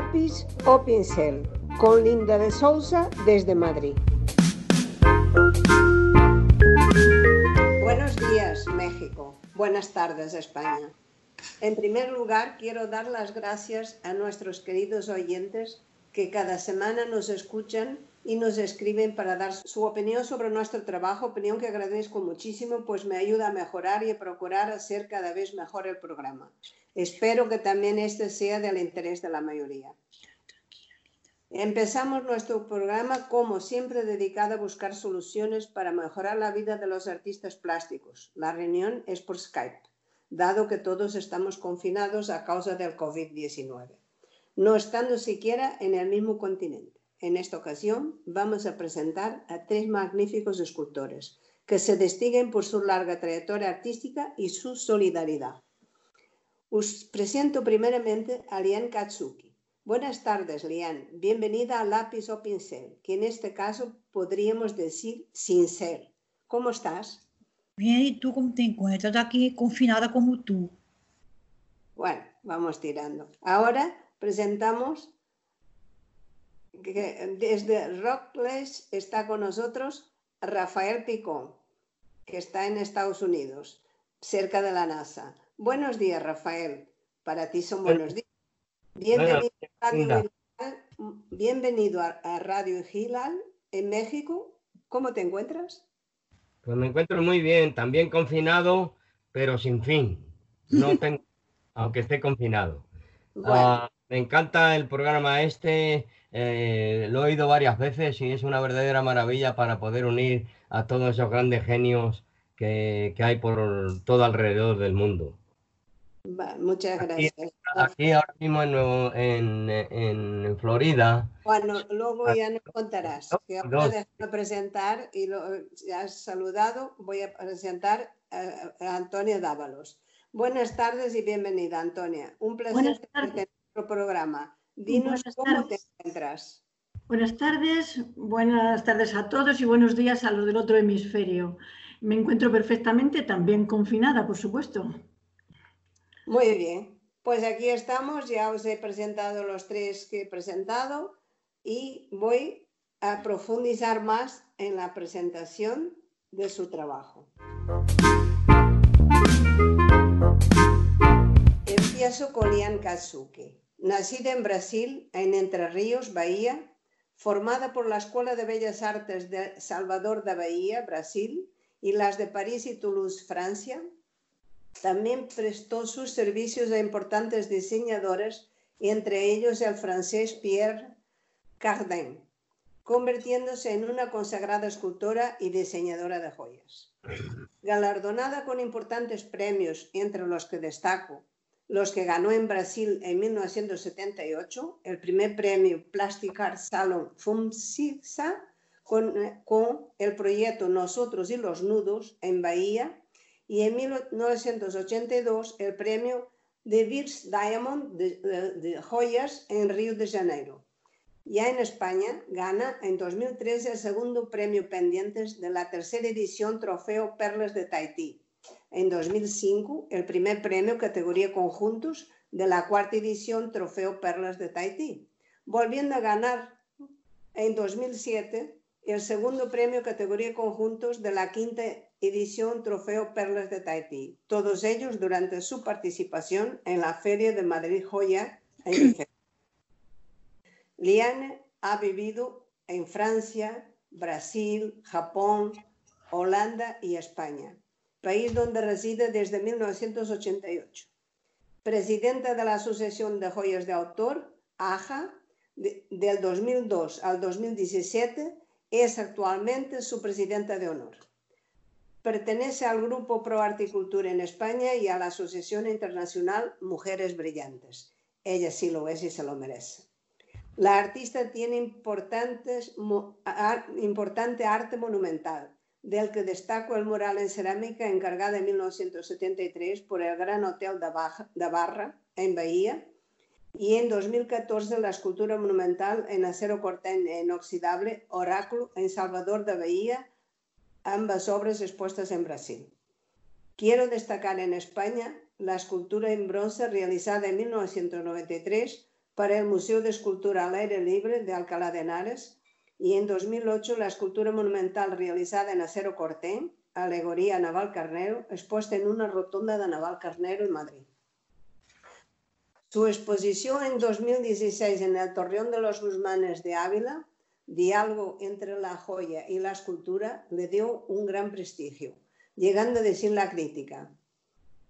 lápiz o pincel con Linda de Sousa desde Madrid. Buenos días, México. Buenas tardes, España. En primer lugar, quiero dar las gracias a nuestros queridos oyentes que cada semana nos escuchan y nos escriben para dar su opinión sobre nuestro trabajo, opinión que agradezco muchísimo, pues me ayuda a mejorar y a procurar hacer cada vez mejor el programa. Espero que también este sea del interés de la mayoría. Empezamos nuestro programa, como siempre, dedicado a buscar soluciones para mejorar la vida de los artistas plásticos. La reunión es por Skype, dado que todos estamos confinados a causa del COVID-19, no estando siquiera en el mismo continente. En esta ocasión vamos a presentar a tres magníficos escultores que se distinguen por su larga trayectoria artística y su solidaridad. Os presento primeramente a Lian Katsuki Buenas tardes, Lian. Bienvenida a Lápiz o Pincel, que en este caso podríamos decir sin ser. ¿Cómo estás? Bien, ¿y tú cómo te encuentras? Aquí confinada como tú. Bueno, vamos tirando. Ahora presentamos que desde Rockless está con nosotros Rafael Picón, que está en Estados Unidos, cerca de la NASA. Buenos días, Rafael. Para ti son buenos días. Bienvenido, a Radio Gilal en México. ¿Cómo te encuentras? Pues me encuentro muy bien, también confinado, pero sin fin. No tengo, aunque esté confinado. Ah, me encanta el programa este, eh, lo he oído varias veces y es una verdadera maravilla para poder unir a todos esos grandes genios que hay por todo alrededor del mundo muchas gracias. Aquí, ahora mismo en, en, Florida. Bueno, luego ya nos contarás. Que ahora presentar y lo ya has saludado. Voy a presentar a, Antonia Dávalos. Buenas tardes y bienvenida, Antonia. Un placer en nuestro programa. Dinos cómo te encuentras. Buenas tardes, buenas tardes a todos y buenos días a los del otro hemisferio. Me encuentro perfectamente, también confinada, por supuesto. Muy bien, pues aquí estamos, ya os he presentado los tres que he presentado y voy a profundizar más en la presentación de su trabajo. Empiezo con Ian Kazuki, nacida en Brasil, en Entre Ríos, Bahía, formada por la Escuela de Bellas Artes de Salvador da Bahía, Brasil, y las de París y Toulouse, Francia, también prestó sus servicios a importantes diseñadores, entre ellos el francés Pierre Cardin, convirtiéndose en una consagrada escultora y diseñadora de joyas. Galardonada con importantes premios, entre los que destaco los que ganó en Brasil en 1978, el primer premio Plastic Art Salon FUMSISA, con, con el proyecto Nosotros y los Nudos en Bahía, y en 1982 el premio de Virs Diamond de, joyas en Río de Janeiro. Ya en España gana en 2013 el segundo premio pendientes de la tercera edición Trofeo Perlas de Tahití. En 2005 el primer premio categoría conjuntos de la cuarta edición Trofeo Perlas de Tahití. Volviendo a ganar en 2007 el segundo premio categoría conjuntos de la quinta edición Trofeo Perlas de Tahití, todos ellos durante su participación en la Feria de Madrid Joya en Liane ha vivido en Francia, Brasil, Japón, Holanda y España, país donde reside desde 1988. Presidenta de la Asociación de Joyas de Autor, AJA, del 2002 al 2017, es actualmente su presidenta de honor. Pertenece al Grupo Pro Articultura en España y a la Asociación Internacional Mujeres Brillantes. Ella sí lo es y se lo merece. La artista tiene importante arte monumental, del que destaco el mural en cerámica encargado en 1973 por el Gran Hotel de Barra, en Bahía, y en 2014 la escultura monumental en acero corte inoxidable Oráculo en Salvador de Bahía, ambas obras expuestas en Brasil. Quiero destacar en España la escultura en bronce realizada en 1993 para el Museo de Escultura al Aire Libre de Alcalá de Henares y en 2008 la escultura monumental realizada en acero cortén, Alegoría Naval Carnero, expuesta en una rotonda de Naval Carnero en Madrid. Su exposición en 2016 en el Torreón de los Guzmanes de Ávila, Diálogo entre la joya y la escultura, le dio un gran prestigio, llegando a decir la crítica.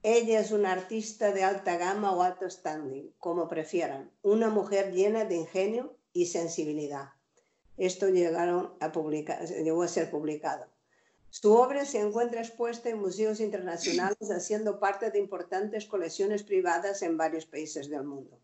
Ella es una artista de alta gama o alto standing, como prefieran, una mujer llena de ingenio y sensibilidad. Esto llegaron a publicar, llegó a ser publicado. Su obra se encuentra expuesta en museos internacionales, haciendo parte de importantes colecciones privadas en varios países del mundo.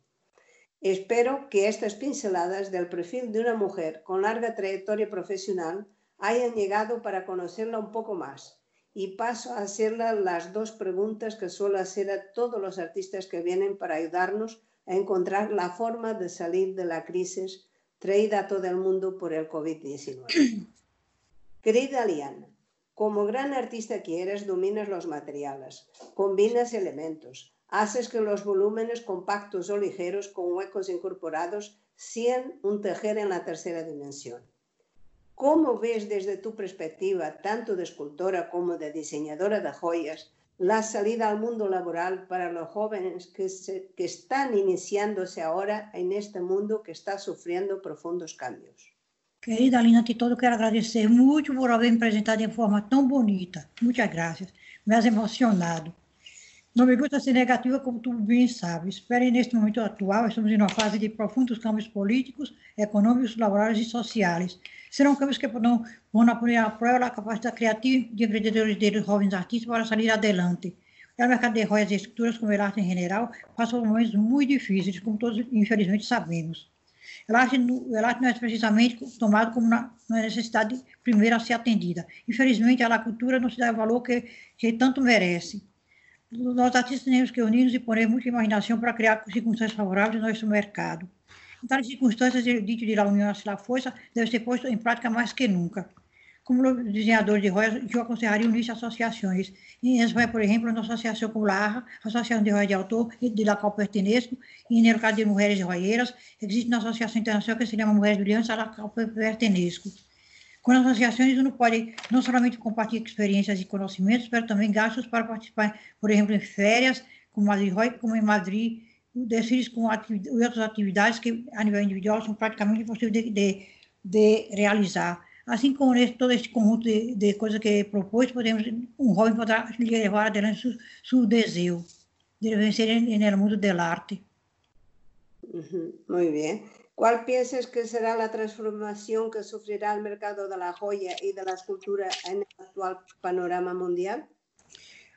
Espero que estas pinceladas del perfil de una mujer con larga trayectoria profesional hayan llegado para conocerla un poco más y paso a hacerle las dos preguntas que suelo hacer a todos los artistas que vienen para ayudarnos a encontrar la forma de salir de la crisis traída a todo el mundo por el COVID-19. Querida Liana, como gran artista que eres, dominas los materiales, combinas elementos, haces que los volúmenes compactos o ligeros con huecos incorporados sean un tejer en la tercera dimensión. ¿Cómo ves desde tu perspectiva, tanto de escultora como de diseñadora de joyas, la salida al mundo laboral para los jóvenes que, que están iniciándose ahora en este mundo que está sufriendo profundos cambios? Querida Alina, ante todo quero agradecer muito por haver me apresentado de forma tão bonita. Muitas graças. Me has emocionado. Não me gusta ser negativa, como tu bem sabe. Espere, neste momento atual, estamos em uma fase de profundos câmbios políticos, econômicos, laborais e sociais. Serão câmbios que vão, vão poner a prova a capacidade criativa de empreendedores de jovens artistas para sair adelante. O mercado de joias e esculturas, como a arte em geral, passa por momentos muito difíceis, como todos, infelizmente, sabemos. O arte, não é precisamente tomado como uma necessidade primeira a ser atendida. Infelizmente, a cultura não se dá o valor que, que tanto merece. Nós artistas temos que unir-nos e pôr muita imaginação para criar circunstâncias favoráveis no nosso mercado. Em tais circunstâncias, o dito de la união la força deve ser posto em prática mais que nunca. Como desenhador de royas, eu aconselharia unir-se associações. Em Espanha, por exemplo, uma associação como a Associação de Royas de Autor, de la qual pertenço, e no caso de mulheres royeiras, existe uma associação internacional que se chama Mulheres Brilhantes, a la qual pertenço. Com as associações, uno pode não somente compartilhar experiências e conhecimentos, mas também gastos para participar, por exemplo, em férias, como, Madrid, como em Madrid, desfiles com outras atividades que, a nível individual, são praticamente impossíveis de, de, de realizar. Assim como todo este conjunto de, de coisas que propôs, podemos, um jovem poderá levar adelante seu, seu desejo de vencer no mundo da arte. Muito bem. ¿Cuál piensas que será la transformación que sufrirá el mercado de la joya y de la escultura en el actual panorama mundial?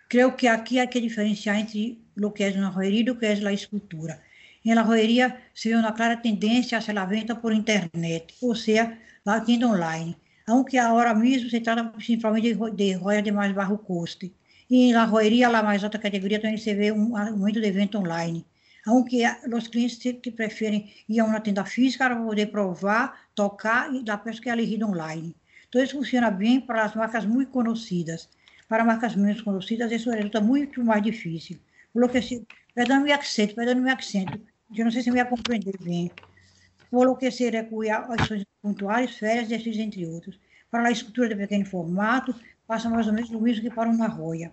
Creo que aquí hay que diferenciar entre lo que es una joyería y lo que es la escultura. En la joyería se ve una clara tendencia hacia la venta por internet, o sea, la tienda online, aunque ahora mismo se trata principalmente de joyas de más bajo coste. Y en la joyería, la más alta categoría, también se ve un aumento de venta online aunque os clientes que preferem ir a uma tenda física para poder provar, tocar e dar pesca elegida online. Então, isso funciona bem para as marcas muito conhecidas. Para marcas menos conhecidas, isso resulta muito mais difícil. Por que se, perdão meu acento, perdão meu acento, eu não sei se me vai compreender bem. Por lo que se a ações pontuais, férias, desfiles, entre outros. Para a escultura de pequeno formato, passa mais ou menos o mesmo que para uma roia.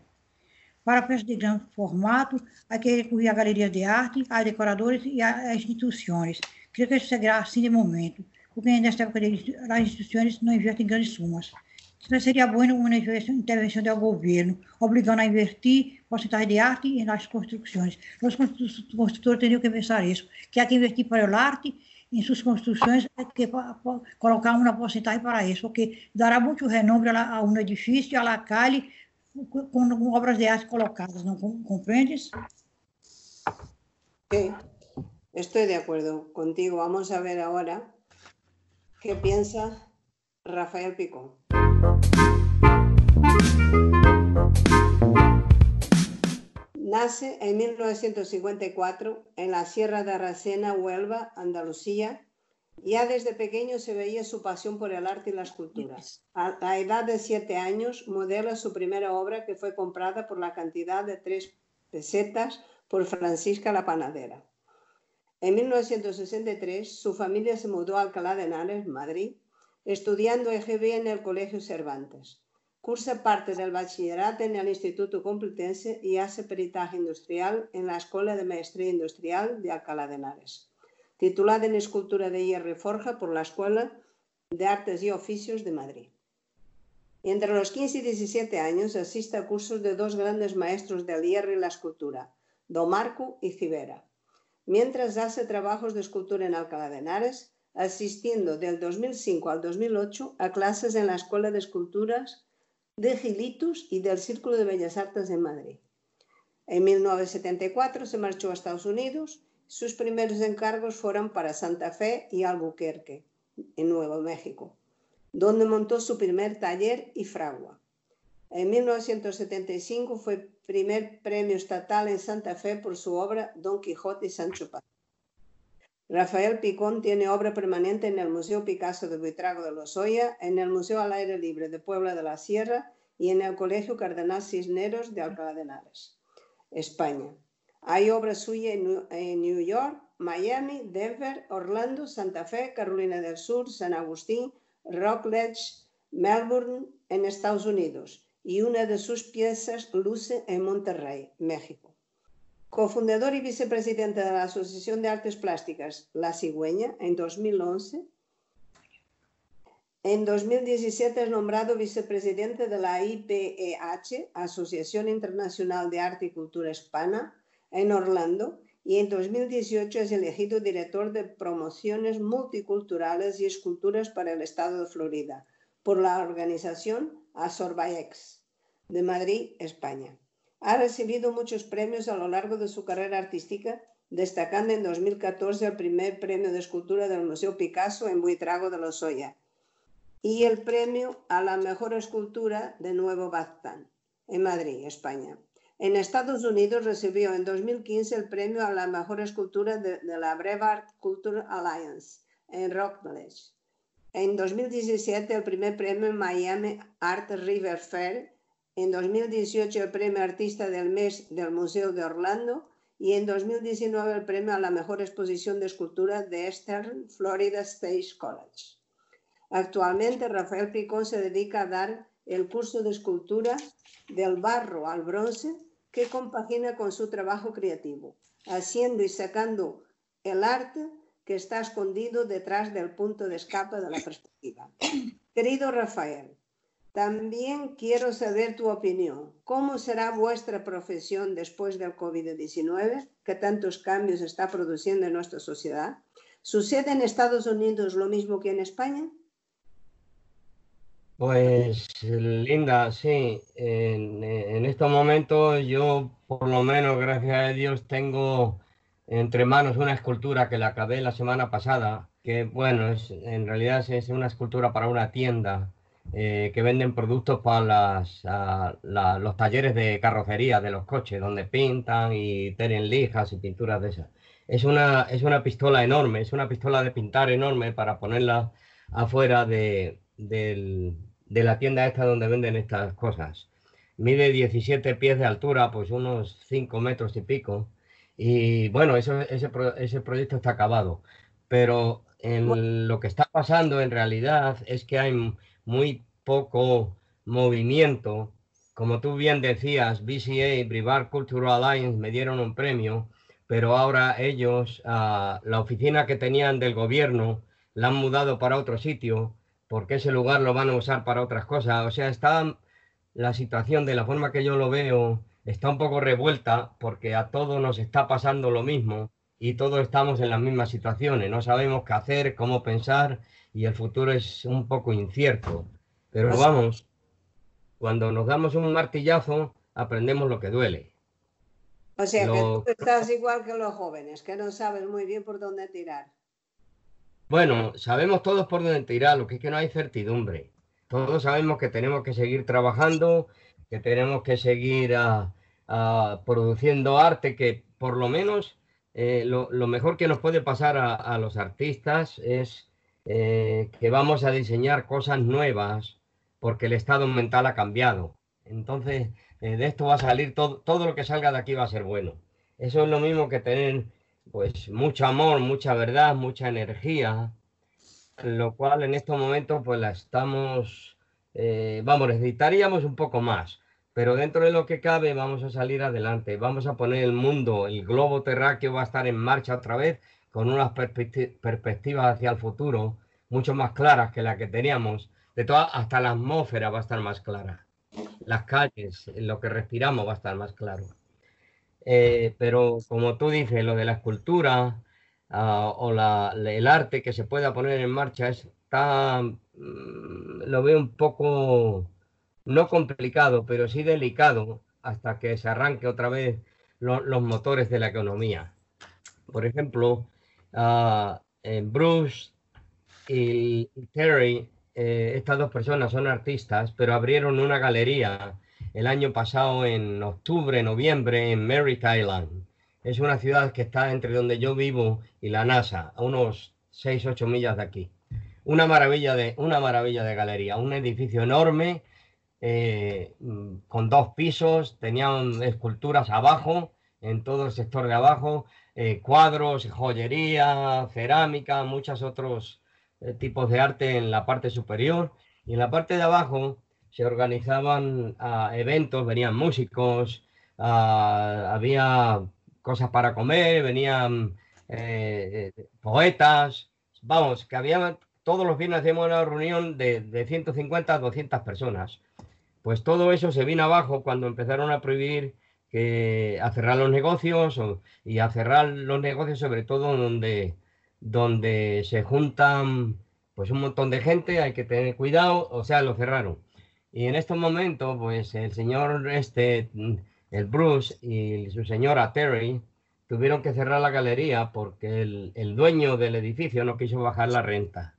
Para peças de grande formato, há que recorrer a galerias de arte, a decoradores e a instituições. Creio que isso será assim de momento, porque nesta época as instituições não investem grandes sumas. Então, seria bom uma intervenção do governo, obrigando a investir porcentagem de arte nas construções. Os construtores teriam que pensar isso, que há que investir para a arte em suas construções, é que colocar uma porcentagem para isso, porque dará muito renome a um edifício, a la calle, com, com obras de arte colocadas, ¿no comprendes? Sí, estoy de acuerdo contigo. Vamos a ver ahora qué piensa Rafael Picón. Nace en 1954 en la Sierra de Aracena, Huelva, Andalucía, ya desde pequeño se veía su pasión por el arte y la escultura. A la edad de siete años modela su primera obra que fue comprada por la cantidad de tres pesetas por Francisca la Panadera. En 1963, su familia se mudó a Alcalá de Henares, Madrid, estudiando EGB en el Colegio Cervantes. Cursa parte del bachillerato en el Instituto Complutense y hace peritaje industrial en la Escuela de Maestría Industrial de Alcalá de Henares. Titulada en Escultura de Hierro y Forja por la Escuela de Artes y Oficios de Madrid. Entre los 15 y 17 años asiste a cursos de dos grandes maestros del hierro y la escultura, Domarco y Cibera, mientras hace trabajos de escultura en Alcalá de Henares, asistiendo del 2005 al 2008 a clases en la Escuela de Esculturas de Gilitus y del Círculo de Bellas Artes de Madrid. En 1974 se marchó a Estados Unidos. Sus primeros encargos fueron para Santa Fe y Albuquerque, en Nuevo México donde montó su primer taller y fragua. En 1975 fue primer premio estatal en Santa Fe por su obra Don Quijote y Sancho Panza. Rafael Picón tiene obra permanente en el Museo Picasso de Buitrago de Lozoya, en el Museo al Aire Libre de Puebla de la Sierra y en el Colegio Cardenal Cisneros de Alcalá de Henares, España. Hay obras suyas en New York, Miami, Denver, Orlando, Santa Fe, Carolina del Sur, San Agustín, Rockledge, Melbourne, en Estados Unidos, y una de sus piezas luce en Monterrey, México. Cofundador y vicepresidente de la Asociación de Artes Plásticas La Cigüeña en 2011. En 2017 es nombrado vicepresidente de la IPEH, Asociación Internacional de Arte y Cultura Hispana, en Orlando, y en 2018 es elegido director de promociones multiculturales y esculturas para el estado de Florida por la organización Azorbaex de Madrid, España. Ha recibido muchos premios a lo largo de su carrera artística, destacando en 2014 el primer premio de escultura del Museo Picasso en Buitrago de Lozoya y el premio a la mejor escultura de Nuevo Baztán en Madrid, España. En Estados Unidos recibió en 2015 el premio a la mejor escultura de, la Brevard Culture Alliance en Rockledge. En 2017 el primer premio en Miami Art River Fair. En 2018 el premio Artista del Mes del Museo de Orlando. Y en 2019 el premio a la mejor exposición de escultura de Eastern Florida State College. Actualmente Rafael Picón se dedica a dar el curso de escultura del barro al bronce que compagina con su trabajo creativo, haciendo y sacando el arte que está escondido detrás del punto de escape de la perspectiva. Querido Rafael, también quiero saber tu opinión. ¿Cómo será vuestra profesión después del COVID-19, que tantos cambios está produciendo en nuestra sociedad? ¿Sucede en Estados Unidos lo mismo que en España? Pues Linda, sí, en, estos momentos yo por lo menos, gracias a Dios, tengo entre manos una escultura que la acabé la semana pasada, que bueno, es, en realidad es una escultura para una tienda eh, que venden productos para las, los talleres de carrocería de los coches, donde pintan y tienen lijas y pinturas de esas. Es una, es una pistola enorme, es una pistola de pintar enorme para ponerla afuera de, del, de la tienda esta donde venden estas cosas. Mide 17 pies de altura, pues unos 5 metros y pico. Y bueno, eso, ese, ese proyecto está acabado. Pero en lo que está pasando en realidad es que hay muy poco movimiento. Como tú bien decías, BCA, Brevard Cultural Alliance, me dieron un premio, pero ahora ellos, ah, la oficina que tenían del gobierno, la han mudado para otro sitio porque ese lugar lo van a usar para otras cosas. O sea, está la situación de la forma que yo lo veo, está un poco revuelta porque a todos nos está pasando lo mismo y todos estamos en las mismas situaciones. No sabemos qué hacer, cómo pensar y el futuro es un poco incierto. Pero vamos, cuando nos damos un martillazo, aprendemos lo que duele. O sea, que tú estás igual que los jóvenes, que no sabes muy bien por dónde tirar. Bueno, sabemos todos por dónde tirar, lo que es que no hay certidumbre. Todos sabemos que tenemos que seguir trabajando, que tenemos que seguir ah, ah, produciendo arte, que por lo menos eh, lo, mejor que nos puede pasar a, los artistas es eh, que vamos a diseñar cosas nuevas porque el estado mental ha cambiado. Entonces, eh, de esto va a salir todo, todo lo que salga de aquí va a ser bueno. Eso es lo mismo que tener pues mucho amor, mucha verdad, mucha energía, lo cual en estos momentos pues la estamos, eh, vamos, necesitaríamos un poco más, pero dentro de lo que cabe vamos a salir adelante, vamos a poner el mundo, el globo terráqueo va a estar en marcha otra vez con unas perspectivas hacia el futuro mucho más claras que la que teníamos, de todas, hasta la atmósfera va a estar más clara, las calles, lo que respiramos va a estar más claro. Eh, pero como tú dices, lo de la escultura ah, o el arte que se pueda poner en marcha está, mm, lo veo un poco, no complicado, pero sí delicado hasta que se arranque otra vez los motores de la economía. Por ejemplo, uh, Bruce y Terry, eh, estas dos personas son artistas, pero abrieron una galería el año pasado en octubre, noviembre, en Merritt Island. Es una ciudad que está entre donde yo vivo y la NASA, a unos 6-8 millas de aquí. Una maravilla de, una maravilla de galería, un edificio enorme eh, con dos pisos, tenían esculturas abajo, en todo el sector de abajo, eh, cuadros, joyería, cerámica, muchos otros eh, tipos de arte en la parte superior. Y en la parte de abajo se organizaban ah, eventos, venían músicos, ah, había cosas para comer, venían eh, eh, poetas, vamos, que había, todos los viernes hacíamos una reunión de, de 150 a 200 personas. Pues todo eso se vino abajo cuando empezaron a prohibir a cerrar los negocios y a cerrar los negocios sobre todo donde, donde se juntan pues un montón de gente, hay que tener cuidado, o sea, lo cerraron. Y en estos momentos, pues el señor este, el Bruce y su señora Terry tuvieron que cerrar la galería porque el, dueño del edificio no quiso bajar la renta.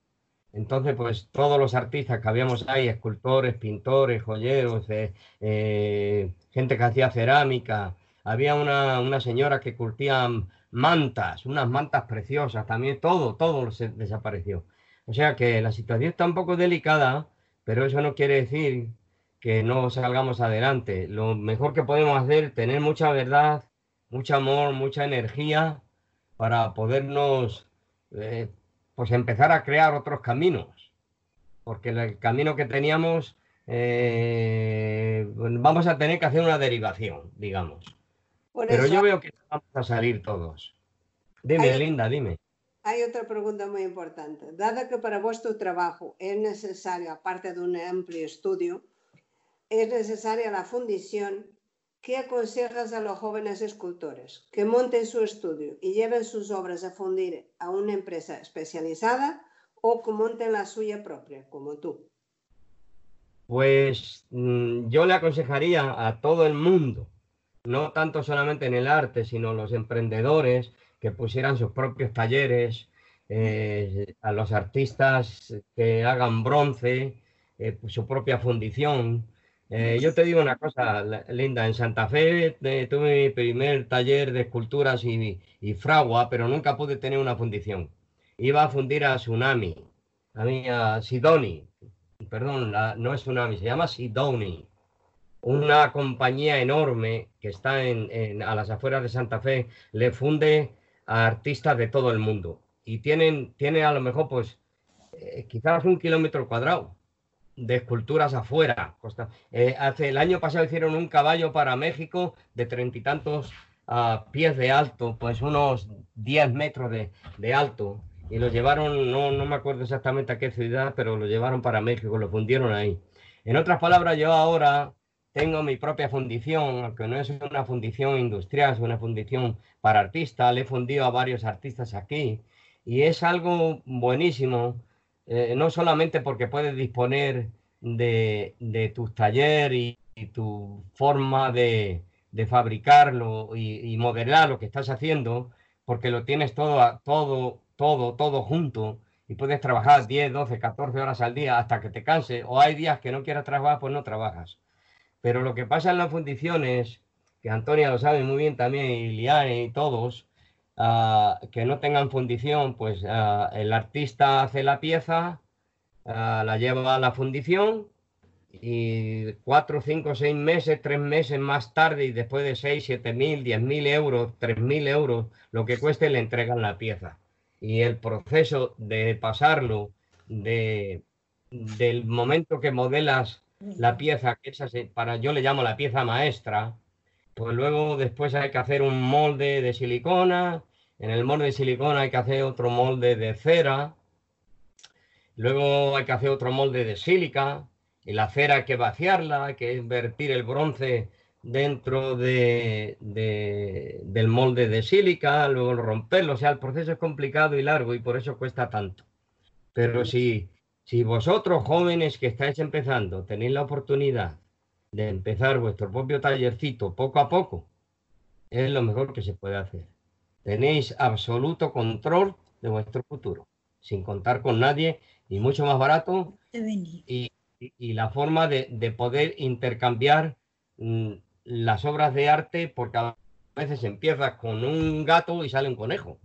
Entonces, pues todos los artistas que habíamos ahí, escultores, pintores, joyeros, eh, eh, gente que hacía cerámica, había una, una, señora que curtía mantas, unas mantas preciosas, también todo, todo se desapareció. O sea que la situación está un poco delicada pero eso no quiere decir que no salgamos adelante. Lo mejor que podemos hacer es tener mucha verdad, mucho amor, mucha energía para podernos eh, pues empezar a crear otros caminos. Porque el camino que teníamos eh, vamos a tener que hacer una derivación, digamos. Pero yo veo que vamos a salir todos. Dime, Linda, dime. Hay otra pregunta muy importante. Dada que para vuestro trabajo es necesario, aparte de un amplio estudio, es necesaria la fundición, ¿qué aconsejas a los jóvenes escultores? ¿Que monten su estudio y lleven sus obras a fundir a una empresa especializada o que monten la suya propia, como tú? Pues mm, yo le aconsejaría a todo el mundo, no tanto solamente en el arte, sino los emprendedores, que pusieran sus propios talleres, eh, a los artistas que hagan bronce, eh, su propia fundición. Eh, yo te digo una cosa, Linda, en Santa Fe tuve mi primer taller de esculturas y, fragua, pero nunca pude tener una fundición. Iba a fundir a Tsunami, a mí a Sidoni, perdón, no es Tsunami, se llama Sidoni, una compañía enorme que está en, a las afueras de Santa Fe, le funde a artistas de todo el mundo y tienen, tienen a lo mejor pues eh, quizás un kilómetro cuadrado de esculturas afuera. Eh, hace el año pasado hicieron un caballo para México de treinta y tantos ah, pies de alto, pues unos 10 metros de, de, alto. Y lo llevaron, no, no me acuerdo exactamente a qué ciudad, pero lo llevaron para México, lo fundieron ahí. En otras palabras, yo ahora tengo mi propia fundición, aunque no es una fundición industrial, es una fundición para artistas. Le he fundido a varios artistas aquí y es algo buenísimo, eh, no solamente porque puedes disponer de, de tus talleres y, tu forma de, fabricarlo y, y, modelar lo que estás haciendo, porque lo tienes todo, todo, todo, todo junto y puedes trabajar 10, 12, 14 horas al día hasta que te canse o hay días que no quieras trabajar, pues no trabajas. Pero lo que pasa en las fundiciones, que Antonia lo sabe muy bien también, y Liane y todos, ah, que no tengan fundición, pues ah, el artista hace la pieza, ah, la lleva a la fundición y cuatro, cinco, seis meses, tres meses más tarde y después de seis, siete mil, diez mil euros, tres mil euros, lo que cueste, le entregan la pieza. Y el proceso de pasarlo de, del momento que modelas la pieza, que esa para yo le llamo la pieza maestra, pues luego después hay que hacer un molde de silicona, en el molde de silicona hay que hacer otro molde de cera, luego hay que hacer otro molde de sílica, y la cera hay que vaciarla, hay que vertir el bronce dentro de, del molde de sílica, luego romperlo, o sea, el proceso es complicado y largo y por eso cuesta tanto. Pero si, si vosotros jóvenes que estáis empezando tenéis la oportunidad de empezar vuestro propio tallercito poco a poco, es lo mejor que se puede hacer. Tenéis absoluto control de vuestro futuro, sin contar con nadie y mucho más barato. Y, y, la forma de, de poder intercambiar mm, las obras de arte, porque a veces empiezas con un gato y sale un conejo.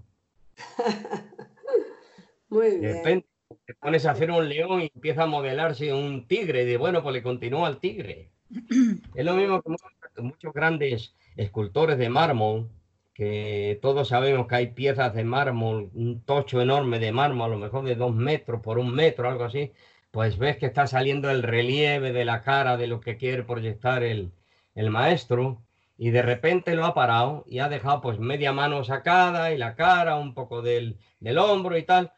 Muy bien te pones a hacer un león y empieza a modelarse un tigre, de bueno, pues le continúa al tigre. Es lo mismo que muchos, grandes escultores de mármol, que todos sabemos que hay piezas de mármol, un tocho enorme de mármol, a lo mejor de dos metros por un metro, algo así, pues ves que está saliendo el relieve de la cara de lo que quiere proyectar el, el maestro, y de repente lo ha parado y ha dejado pues media mano sacada y la cara, un poco del, del hombro y tal,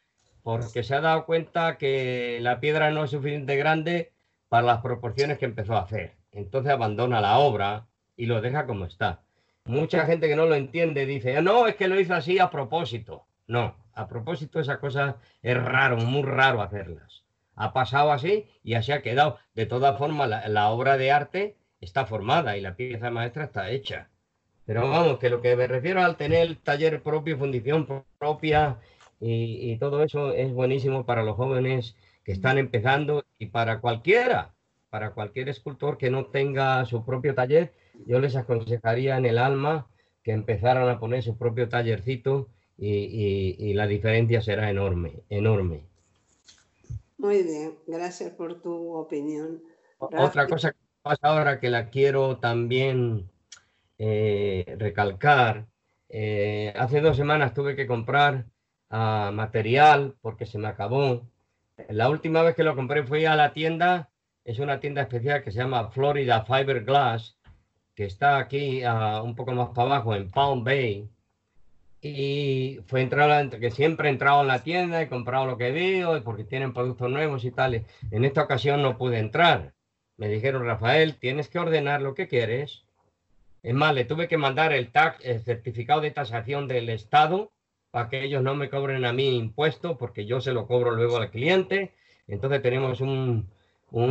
porque se ha dado cuenta que la piedra no es suficiente grande para las proporciones que empezó a hacer. Entonces abandona la obra y lo deja como está. Mucha gente que no lo entiende dice, no, es que lo hizo así a propósito. No, a propósito esa cosa es raro, muy raro hacerlas. Ha pasado así y así ha quedado. De todas formas, la, la obra de arte está formada y la pieza maestra está hecha. Pero vamos, que lo que me refiero al tener taller propio, fundición propia y, todo eso es buenísimo para los jóvenes que están empezando y para cualquiera, para cualquier escultor que no tenga su propio taller, yo les aconsejaría en el alma que empezaran a poner su propio tallercito y, la diferencia será enorme, enorme. Muy bien, gracias por tu opinión. Otra cosa que pasa ahora que la quiero también eh, recalcar, eh, hace dos semanas tuve que comprar material porque se me acabó. La última vez que lo compré fui a la tienda, es una tienda especial que se llama Florida Fiberglass, que está aquí un poco más para abajo en Palm Bay. Y fue entrar, que siempre he entrado en la tienda, he comprado lo que veo, porque tienen productos nuevos y tales. En esta ocasión no pude entrar. Me dijeron, Rafael, tienes que ordenar lo que quieres. Es más, le tuve que mandar el tag, el certificado de tasación del Estado, para que ellos no me cobren a mí impuestos, porque yo se lo cobro luego al cliente. Entonces tenemos un,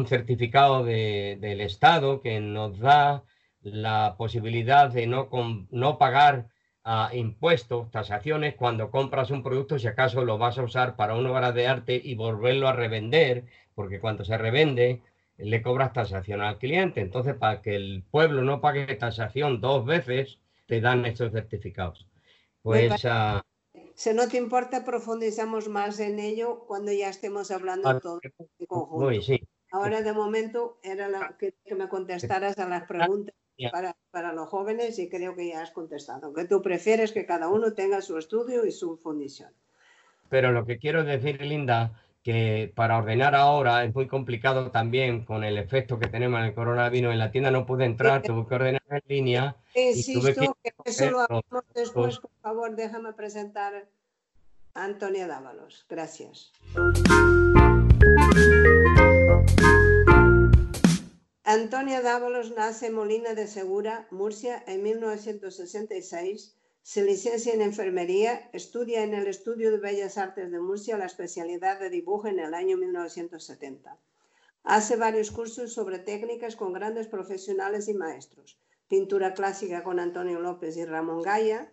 certificado del Estado que nos da la posibilidad de no, no pagar ah, impuestos, tasaciones, cuando compras un producto, si acaso lo vas a usar para una obra de arte y volverlo a revender, porque cuando se revende le cobras tasación al cliente. Entonces, para que el pueblo no pague tasación dos veces, te dan estos certificados. Pues si no te importa, profundizamos más en ello cuando ya estemos hablando ah, todo en conjunto. Ahora, de momento, era la, que, que me contestaras a las preguntas para, para, los jóvenes y creo que ya has contestado. Que tú prefieres que cada uno tenga su estudio y su fundición. Pero lo que quiero decir, Linda, que para ordenar ahora es muy complicado también con el efecto que tenemos en el coronavirus. En la tienda no pude entrar, tuve que ordenar en línea. Insisto, que, eso lo hagamos después. Por favor, déjame presentar a Antonia Dávalos. Gracias. Antonia Dávalos nace en Molina de Segura, Murcia, en 1966 se licencia en enfermería, estudia en el Estudio de Bellas Artes de Murcia la especialidad de dibujo en el año 1970. Hace varios cursos sobre técnicas con grandes profesionales y maestros, pintura clásica con Antonio López y Ramón Gaya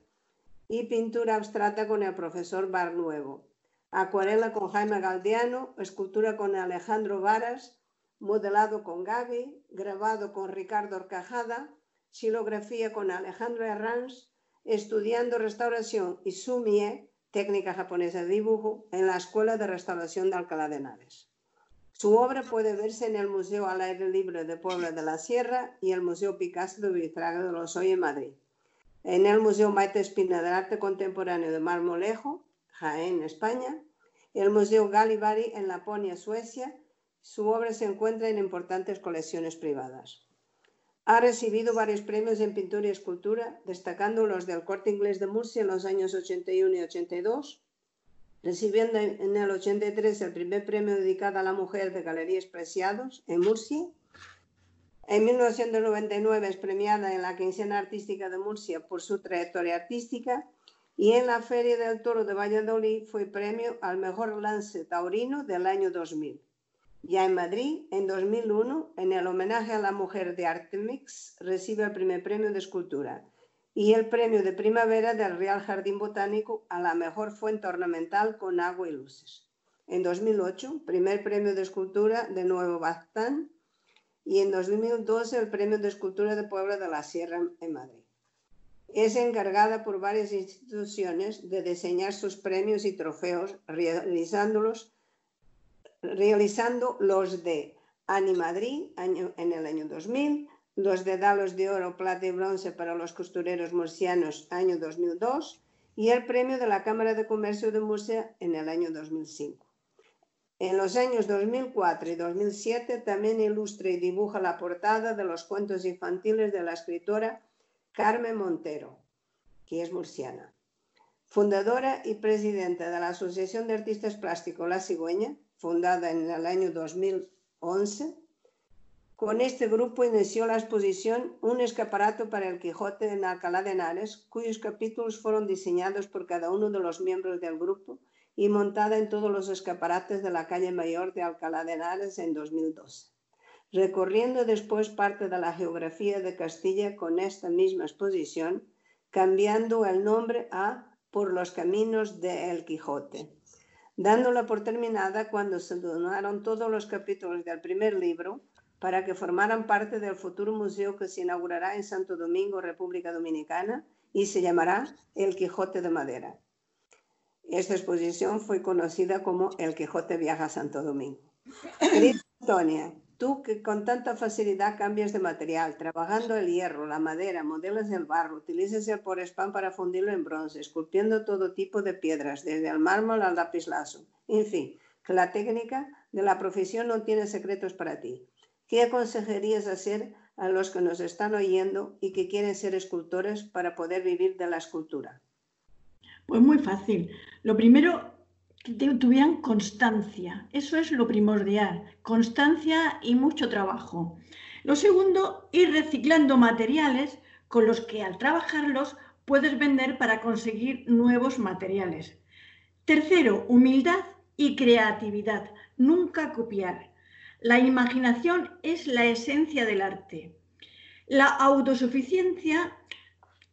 y pintura abstracta con el profesor Bar Nuevo, acuarela con Jaime Galdiano, escultura con Alejandro Varas, modelado con Gaby, grabado con Ricardo Orcajada, xilografía con Alejandro Herranz, estudiando restauración y sumie, técnica japonesa de dibujo, en la Escuela de Restauración de Alcalá de Henares. Su obra puede verse en el Museo al Aire Libre de Puebla de la Sierra y el Museo Picasso de Vitraga de los Hoy en Madrid. En el Museo Maite Espina del Arte Contemporáneo de Marmolejo, Jaén, España. El Museo Galivari en Laponia, Suecia. Su obra se encuentra en importantes colecciones privadas. Ha recibido varios premios en pintura y escultura, destacando los del Corte Inglés de Murcia en los años 81 y 82, recibiendo en el 83 el primer premio dedicado a la mujer de Galerías Preciados en Murcia. En 1999 es premiada en la Quincena Artística de Murcia por su trayectoria artística y en la Feria del Toro de Valladolid fue premio al mejor lance taurino del año 2000. Ya en Madrid, en 2001, en el homenaje a la mujer de Artemix, recibe el primer premio de escultura y el premio de primavera del Real Jardín Botánico a la mejor fuente ornamental con agua y luces. En 2008, primer premio de escultura de Nuevo Baztán y en 2012 el premio de escultura de Puebla de la Sierra en Madrid. Es encargada por varias instituciones de diseñar sus premios y trofeos, realizándolos realizando los de Animadrid año, en el año 2000, los de Dalos de Oro, Plata y Bronce para los costureros murcianos año 2002 y el premio de la Cámara de Comercio de Murcia en el año 2005. En los años 2004 y 2007 también ilustra y dibuja la portada de los cuentos infantiles de la escritora Carmen Montero, que es murciana. Fundadora y presidenta de la Asociación de Artistas Plásticos La Cigüeña, fundada en el año 2011. Con este grupo inició la exposición Un escaparato para el Quijote en Alcalá de Henares, cuyos capítulos fueron diseñados por cada uno de los miembros del grupo y montada en todos los escaparates de la calle Mayor de Alcalá de Henares en 2012. Recorriendo después parte de la geografía de Castilla con esta misma exposición, cambiando el nombre a Por los caminos de El Quijote dándola por terminada cuando se donaron todos los capítulos del primer libro para que formaran parte del futuro museo que se inaugurará en Santo Domingo, República Dominicana, y se llamará El Quijote de Madera. Esta exposición fue conocida como El Quijote Viaja a Santo Domingo. Querida Antonia, Tú que con tanta facilidad cambias de material, trabajando el hierro, la madera, modelas el barro, utilizas el por spam para fundirlo en bronce, esculpiendo todo tipo de piedras, desde el mármol al lapislazo. En fin, que la técnica de la profesión no tiene secretos para ti. ¿Qué aconsejarías hacer a los que nos están oyendo y que quieren ser escultores para poder vivir de la escultura? Pues muy fácil. Lo primero, tuvieran constancia. Eso es lo primordial, constancia y mucho trabajo. Lo segundo, ir reciclando materiales con los que al trabajarlos puedes vender para conseguir nuevos materiales. Tercero, humildad y creatividad. Nunca copiar. La imaginación es la esencia del arte. La autosuficiencia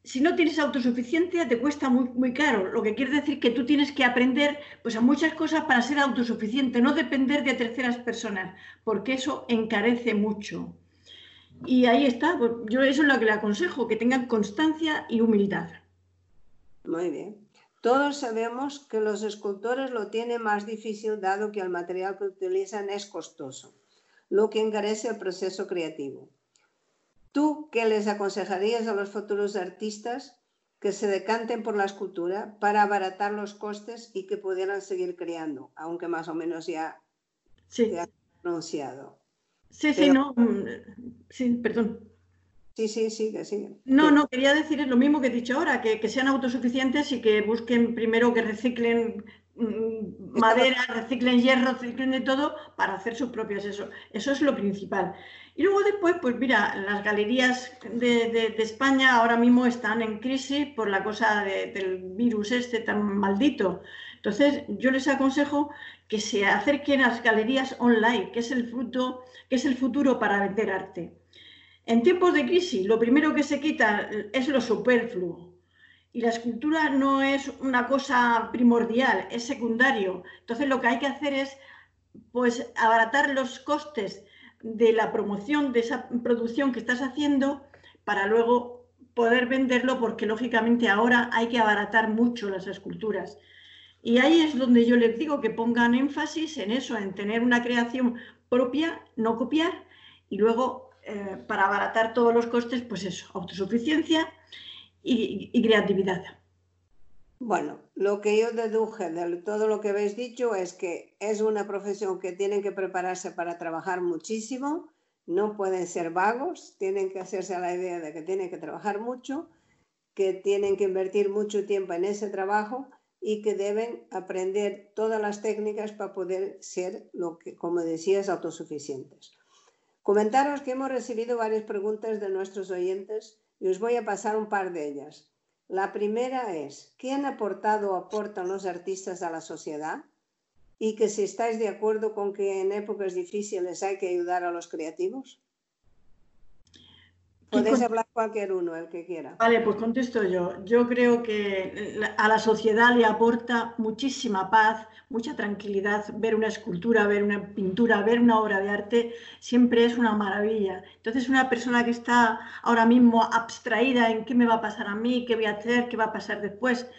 si no tienes autosuficiencia te cuesta muy, muy caro, lo que quiere decir que tú tienes que aprender pues, a muchas cosas para ser autosuficiente, no depender de terceras personas, porque eso encarece mucho. Y ahí está, pues, yo eso es lo que le aconsejo, que tengan constancia y humildad. Muy bien. Todos sabemos que los escultores lo tienen más difícil dado que el material que utilizan es costoso, lo que encarece el proceso creativo. ¿Tú qué les aconsejarías a los futuros artistas que se decanten por la escultura para abaratar los costes y que pudieran seguir creando, aunque más o menos ya sí. te has pronunciado? Sí, sí, no. Mm, sí, perdón. Sí, sí, sigue, sigue. No, no, quería decir lo mismo que he dicho ahora, que, que sean autosuficientes y que busquen primero que reciclen mm, madera, reciclen hierro, reciclen de todo para hacer sus propias eso. Eso es lo principal. Y luego después, pues mira, las galerías de, España ahora mismo están en crisis por la cosa del virus este tan maldito. Entonces, yo les aconsejo que se acerquen a las galerías online, que es el fruto, que es el futuro para vender arte. En tiempos de crisis, lo primero que se quita es lo superfluo. Y la escultura no es una cosa primordial, es secundario. Entonces, lo que hay que hacer es pues abaratar los costes de la promoción de esa producción que estás haciendo para luego poder venderlo porque lógicamente ahora hay que abaratar mucho las esculturas. Y ahí es donde yo les digo que pongan énfasis en eso, en tener una creación propia, no copiar, y luego eh, para abaratar todos los costes, pues eso, autosuficiencia y, creatividad. Bueno, lo que yo deduje de todo lo que habéis dicho es que es una profesión que tienen que prepararse para trabajar muchísimo, no pueden ser vagos, tienen que hacerse a la idea de que tienen que trabajar mucho, que tienen que invertir mucho tiempo en ese trabajo y que deben aprender todas las técnicas para poder ser, lo que, como decías, autosuficientes. Comentaros que hemos recibido varias preguntas de nuestros oyentes y os voy a pasar un par de ellas. La primera es, ¿qué han aportado o aportan los artistas a la sociedad? Y que si estáis de acuerdo con que en épocas difíciles hay que ayudar a los creativos. Podéis hablar cualquier uno, el que quiera. Vale, pues contesto yo. Yo creo que a la sociedad le aporta muchísima paz, mucha tranquilidad ver una escultura, ver una pintura, ver una obra de arte, siempre es una maravilla. Entonces, una persona que está ahora mismo abstraída en qué me va a pasar a mí, qué voy a hacer, qué va a pasar después,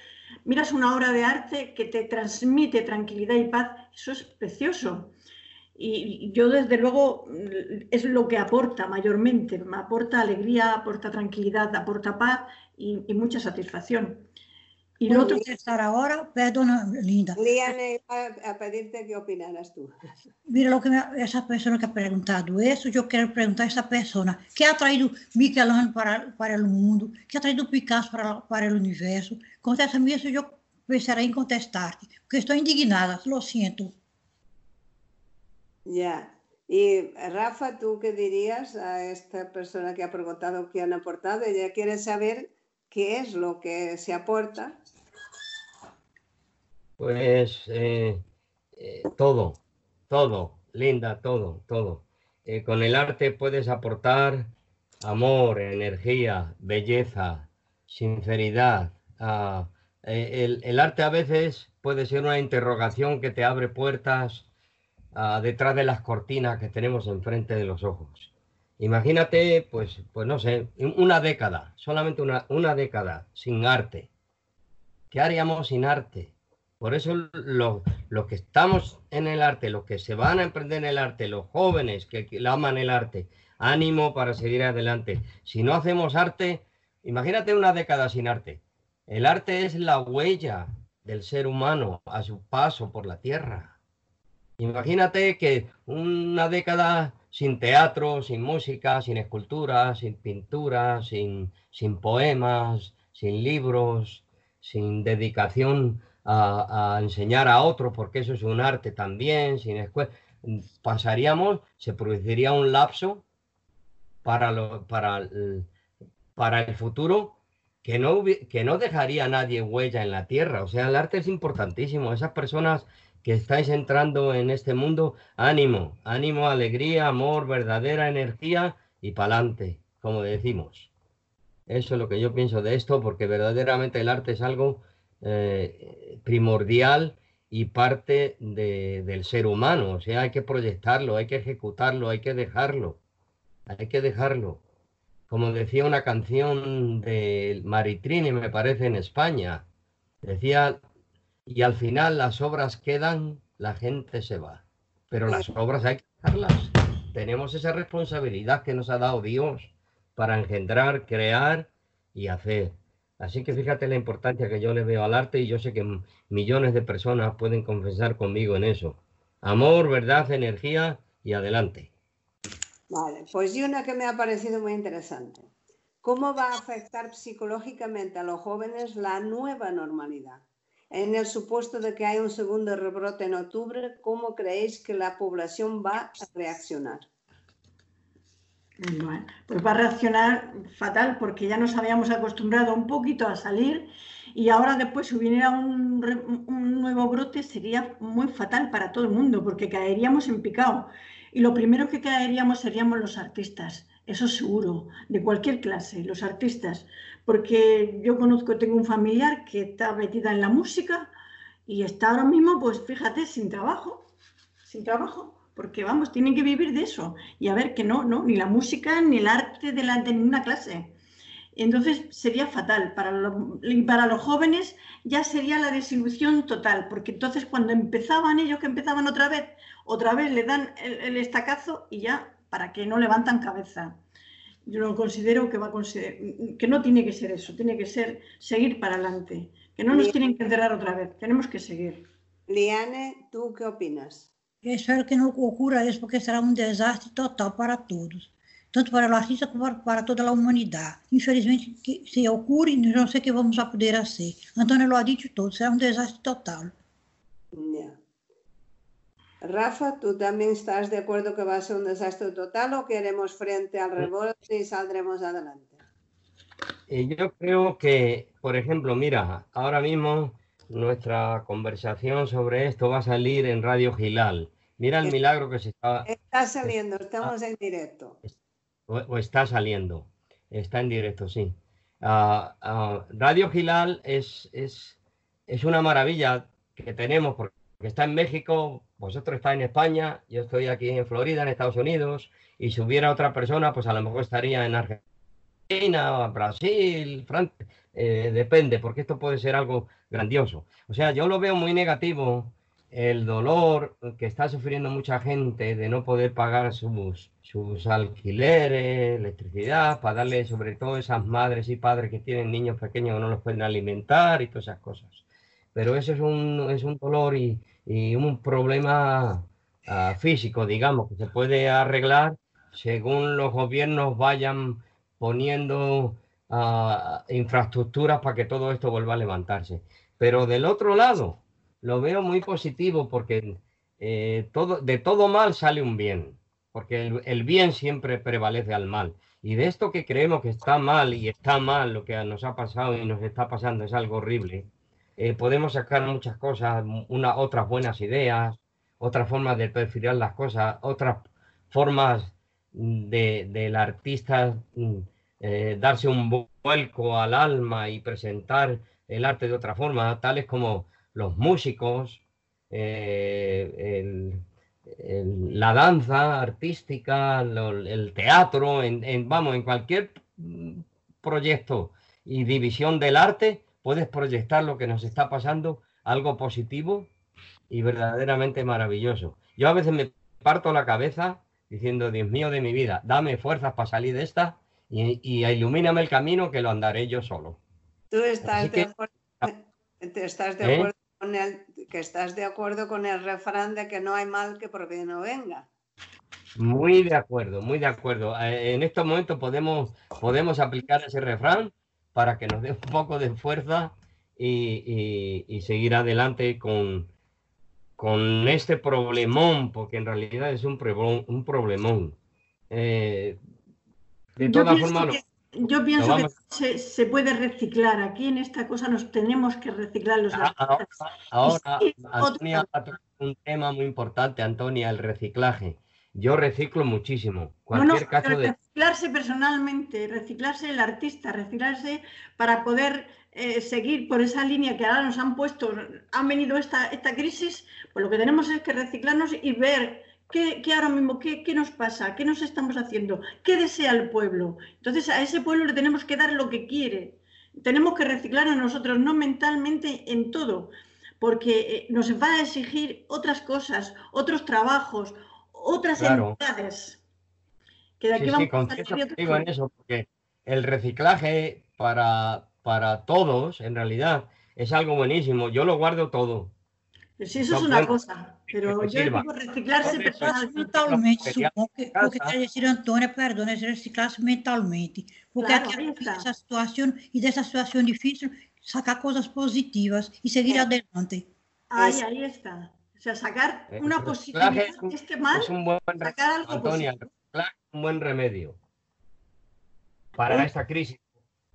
miras una obra de arte que te transmite tranquilidad y paz, eso es precioso. Y yo desde luego es lo que aporta mayormente, me aporta alegría, aporta tranquilidad, aporta paz y, mucha satisfacción. Y lo otro que estar ahora, perdona, Linda. Liane, a, a pedirte qué opinaras tú. Mira lo que esa persona que ha preguntado eso, yo quiero preguntar a esa persona, ¿qué ha traído Michelangelo para, para el mundo? ¿Qué ha traído Picasso para, para el universo? Contesta-me eso, yo pensaré en contestarte, porque estoy indignada, lo siento. Ya. Y Rafa, ¿tú qué dirías a esta persona que ha preguntado qué han aportado? Ella quiere saber qué es lo que se aporta. Pues eh, eh, todo, todo, Linda, todo, todo. Eh, con el arte puedes aportar amor, energía, belleza, sinceridad. El arte a veces puede ser una interrogación que te abre puertas Ah, detrás de las cortinas que tenemos enfrente de los ojos. Imagínate, pues, pues no sé, una década, solamente una, una década sin arte. ¿Qué haríamos sin arte? Por eso los que estamos en el arte, los que se van a emprender en el arte, los jóvenes que, que aman el arte, ánimo para seguir adelante. Si no hacemos arte, imagínate una década sin arte. El arte es la huella del ser humano a su paso por la tierra. Imagínate que una década sin teatro, sin música, sin escultura, sin pintura, sin, sin poemas, sin libros, sin dedicación a, enseñar a otros, porque eso es un arte también, sin escuela, pasaríamos, se produciría un lapso para, lo, para, el, para el futuro que no, que no dejaría nadie huella en la tierra. O sea, el arte es importantísimo. Esas personas que estáis entrando en este mundo, ánimo, ánimo, alegría, amor, verdadera energía y pa'lante, como decimos. Eso es lo que yo pienso de esto, porque verdaderamente el arte es algo eh, primordial y parte del ser humano. O sea, hay que proyectarlo, hay que ejecutarlo, hay que dejarlo. Hay que dejarlo. Como decía una canción de Maritrini, me parece, en España. Decía, y al final las obras quedan, la gente se va. Pero las obras hay que dejarlas. Tenemos esa responsabilidad que nos ha dado Dios para engendrar, crear y hacer. Así que fíjate la importancia que yo le veo al arte y yo sé que millones de personas pueden confesar conmigo en eso. Amor, verdad, energía y adelante. Vale, pues y una que me ha parecido muy interesante. ¿Cómo va a afectar psicológicamente a los jóvenes la nueva normalidad? En el supuesto de que hay un segundo rebrote en octubre, ¿cómo creéis que la población va a reaccionar? Bueno, pues va a reaccionar fatal porque ya nos habíamos acostumbrado un poquito a salir y ahora después si hubiera un, un, nuevo brote sería muy fatal para todo el mundo porque caeríamos en picado y lo primero que caeríamos seríamos los artistas, eso seguro, de cualquier clase, los artistas, porque yo conozco, tengo un familiar que está metida en la música y está ahora mismo, pues fíjate, sin trabajo, sin trabajo, porque vamos, tienen que vivir de eso y a ver que no, no, ni la música ni el arte de, de ninguna clase. Entonces sería fatal. Para, y para los jóvenes ya sería la desilusión total, porque entonces cuando empezaban ellos, que empezaban otra vez, otra vez le dan el, estacazo y ya para que no levantan cabeza. Yo considero que va a que no tiene que ser eso, tiene que ser seguir para adelante, que no nos tienen que enterrar otra vez, tenemos que seguir. Liane, ¿tú qué opinas? espero que no ocurra eso porque será un desastre total para todos, tanto para el artista como para toda la humanidad. Infelizmente, que se ocurre, no sé qué vamos a poder hacer. Antonio lo ha dicho todo, será un desastre total. Rafa, ¿tú también estás de acuerdo que va a ser un desastre total o queremos frente al rebote y saldremos adelante? yo creo que, por ejemplo, mira, ahora mismo nuestra conversación sobre esto va a salir en Radio Gilal. Mira el milagro que se está... Está saliendo, estamos en directo. O, está saliendo, está en directo, sí. Ah, ah, Radio Gilal es, es, es una maravilla que tenemos porque está en México, vosotros estáis en España, yo estoy aquí en Florida, en Estados Unidos, y si hubiera otra persona, pues a lo mejor estaría en Argentina, Brasil, Francia, eh, depende, porque esto puede ser algo grandioso. O sea, yo lo veo muy negativo, el dolor que está sufriendo mucha gente de no poder pagar sus, sus alquileres, electricidad, para darle sobre todo esas madres y padres que tienen niños pequeños que no los pueden alimentar y todas esas cosas pero eso es un, es un dolor y, un problema ah, físico, digamos, que se puede arreglar según los gobiernos vayan poniendo uh, infraestructuras para que todo esto vuelva a levantarse. Pero del otro lado, lo veo muy positivo porque eh, todo, de todo mal sale un bien, porque el, el, bien siempre prevalece al mal. Y de esto que creemos que está mal y está mal lo que nos ha pasado y nos está pasando es algo horrible, eh, podemos sacar muchas cosas, una, otras buenas ideas, otras formas de perfilar las cosas, otras formas de, del artista mm, eh, darse un vuelco al alma y presentar el arte de otra forma, tales como los músicos, eh, la danza artística, el teatro, vamos, en cualquier mm, proyecto y división del arte, puedes proyectar lo que nos está pasando, algo positivo y verdaderamente maravilloso. Yo a veces me parto la cabeza diciendo, Dios mío de mi vida, dame fuerzas para salir de esta y, y ilumíname el camino que lo andaré yo solo. Tú estás, de, acuerdo, estás de ¿Eh? acuerdo con el, que estás de acuerdo con el refrán de que no hay mal que por bien no venga. Muy de acuerdo, muy de acuerdo. Eh, en estos momentos podemos, podemos aplicar ese refrán para que nos dé un poco de fuerza y, seguir adelante con, con este problemón, porque en realidad es un, problemón. Un problemón. Eh, de todas formas, yo pienso que se, puede reciclar. Aquí en esta cosa nos tenemos que reciclar los ah, Ahora, Antonia, un tema muy importante, Antonia, el reciclaje. Yo reciclo muchísimo. Cualquier caso de... Reciclarse personalmente, reciclarse el artista, reciclarse para poder eh, seguir por esa línea que ahora nos han puesto, han venido esta, esta crisis, pues lo que tenemos es que reciclarnos y ver qué, ahora mismo, qué, qué, nos pasa, qué nos estamos haciendo, qué desea el pueblo. Entonces a ese pueblo le tenemos que dar lo que quiere. Tenemos que reciclar a nosotros, no mentalmente en todo, porque eh, nos va a exigir otras cosas, otros trabajos, otras entidades. Que de aquí vamos a en eso, porque el reciclaje para, para todos, en realidad, es algo buenísimo. Yo lo guardo todo. Pues sí, eso es una cosa, pero yo digo reciclarse mentalmente, supongo que, lo que quiere decir Antonio, perdón, es reciclarse mentalmente, porque claro, aquí esa situación y de esa situación difícil sacar cosas positivas y seguir sí. adelante. Ahí, ahí está. O sea, sacar eh, una positividad de este mal, es un buen sacar algo Antonia, un buen remedio para esta crisis.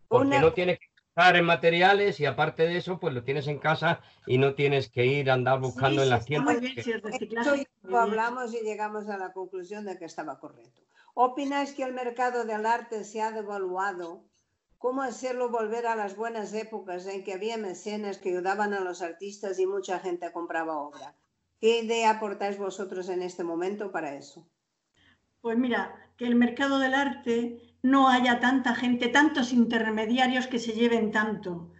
Porque no tienes que gastar en materiales y aparte de eso, pues lo tienes en casa y no tienes que ir a andar buscando en las tiendas. Muy bien, si hablamos y llegamos a la conclusión de que estaba correcto. ¿Opináis que el mercado del arte se ha devaluado? ¿Cómo hacerlo volver a las buenas épocas en que había mecenas que ayudaban a los artistas y mucha gente compraba obra? ¿Qué idea aportáis vosotros en este momento para eso? Pues mira, que el mercado del arte no haya tanta gente, tantos intermediarios que se lleven tanto.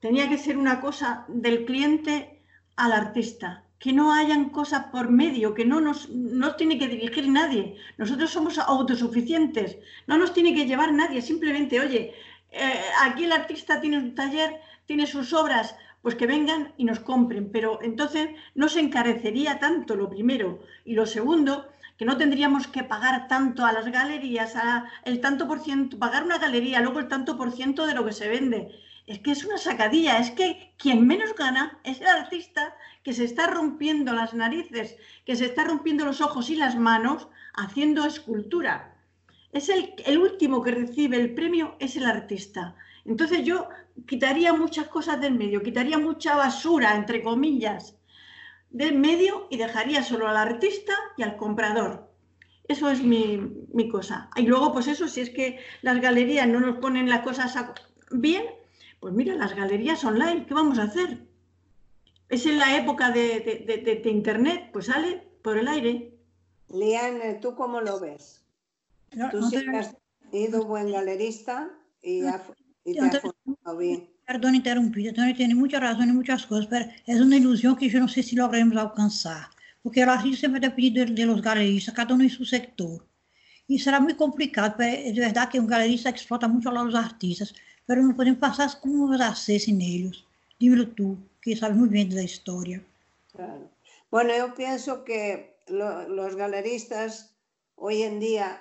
Tenía que ser una cosa del cliente al artista, que no hayan cosas por medio, que no nos, no tiene que dirigir nadie. Nosotros somos autosuficientes, no nos tiene que llevar nadie, simplemente, oye, eh, aquí el artista tiene un taller, tiene sus obras, pues que vengan y nos compren, pero entonces no se encarecería tanto lo primero y lo segundo, que no tendríamos que pagar tanto a las galerías, a el tanto por ciento, pagar una galería, luego el tanto por ciento de lo que se vende. Es que es una sacadilla, es que quien menos gana es el artista que se está rompiendo las narices, que se está rompiendo los ojos y las manos haciendo escultura. Es el, el último que recibe el premio, es el artista. Entonces yo quitaría muchas cosas del medio, quitaría mucha basura, entre comillas, del medio y dejaría solo al artista y al comprador. Eso es mi, cosa. Y luego, pues eso, si es que las galerías no nos ponen las cosas bien, pues mira, las galerías online, ¿qué vamos a hacer? Es en la época de, Internet, pues sale por el aire. Liane, ¿tú cómo lo ves? Tú sí has sido buen galerista y, ha. Perdón interrompido, Tony tiene mucha razón en muchas cosas, pero es una ilusión que yo no sé si lograremos alcanzar, porque el artista siempre depende de, de los galeristas, cada uno en su sector. Y será muy complicado, pero es verdad que un galerista explota mucho a los artistas, pero no podemos pasar como vamos a hacer sin ellos. Dímelo tú, que sabes muy bien de la historia. Claro. Bueno, yo pienso que lo, los galeristas hoy en día,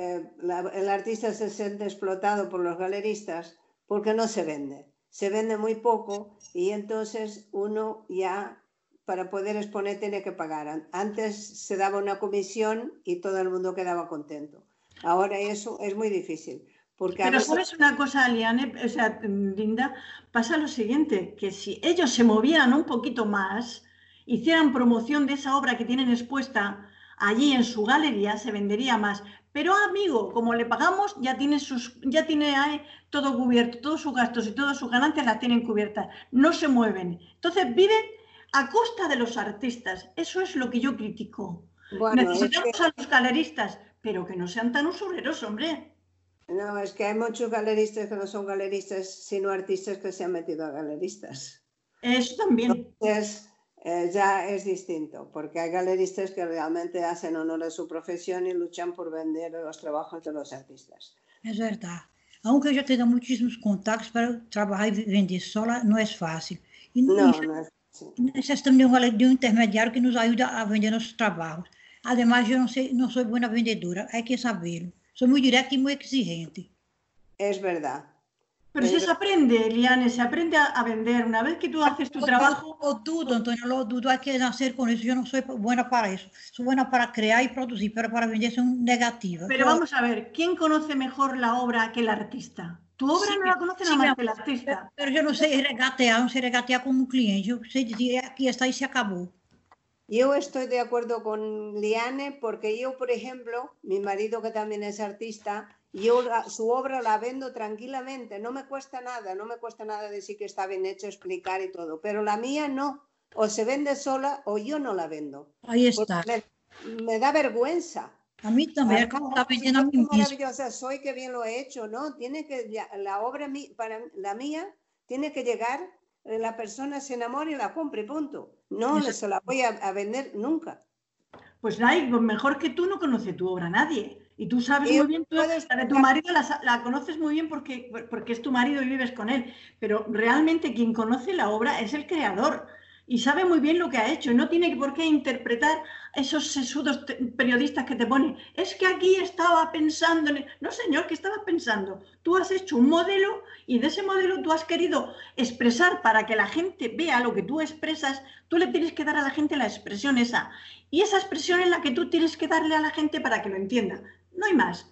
eh, la, el artista se siente explotado por los galeristas porque no se vende. Se vende muy poco y entonces uno ya para poder exponer tiene que pagar. Antes se daba una comisión y todo el mundo quedaba contento. Ahora eso es muy difícil. Porque Pero sabes una cosa, Liane, o sea, Linda, pasa lo siguiente, que si ellos se movieran un poquito más, hicieran promoción de esa obra que tienen expuesta allí en su galería, se vendería más. Pero amigo, como le pagamos, ya tiene, sus, ya tiene todo cubierto, todos sus gastos y todas sus ganancias las tienen cubiertas. No se mueven. Entonces viven a costa de los artistas. Eso es lo que yo critico. Necesitamos a los galeristas, pero que no sean tan usureros, hombre. No, es que hay muchos galeristas que no son galeristas, sino artistas que se han metido a galeristas. Eso también. Entonces, eh, ya es distinto, porque hay galeristas que realmente hacen honor a su profesión y luchan por vender los trabajos de los artistas. Es verdad. Aunque yo tenga muchísimos contactos para trabajar y vender sola, no es fácil. Y no, no es fácil. Necesitamos de un, de un intermediario que nos ayude a vender nuestros trabajos. Además, yo no, sé, no soy buena vendedora, hay que saberlo. Soy muy directa y muy exigente. Es verdad. Pero eso se aprende, Liane, se aprende a, vender. Una vez que tú haces tu trabajo... Lo dudo, Antonio, lo dudo. Hay que nacer con eso. Yo no soy buena para eso. Soy buena para crear y producir, pero para vender soy negativa. Pero vamos a ver, ¿quién conoce mejor la obra que el artista? Tu obra no la conoce nada más que el artista. Pero yo no sé regatear, no sé regatear como un cliente. Yo sé decir, aquí está y se acabó. Yo estoy de acuerdo con Liane porque yo, por ejemplo, mi marido que también es artista, yo su obra la vendo tranquilamente, no me cuesta nada, no me cuesta nada decir que está bien hecho, explicar y todo, pero la mía no, o se vende sola o yo no la vendo. Ahí está. Me, da vergüenza. A mí también, está vendiendo a mí maravillosa soy, que bien lo he hecho, ¿no? Tiene que, la obra, para la mía, tiene que llegar, eh, la persona se enamora y la compre, punto. No se la voy a, vender nunca. Pues Nay, mejor que tú no conoce tu obra nadie. Y tú sabes muy bien, tú, la de tu marido la, conoces muy bien porque, porque es tu marido y vives con él, pero realmente quien conoce la obra es el creador y sabe muy bien lo que ha hecho. No tiene por qué interpretar esos sesudos periodistas que te ponen. Es que aquí estaba pensando. En... No, señor, ¿qué estabas pensando? Tú has hecho un modelo y de ese modelo tú has querido expresar para que la gente vea lo que tú expresas. Tú le tienes que dar a la gente la expresión esa. Y esa expresión es la que tú tienes que darle a la gente para que lo entienda no hay más.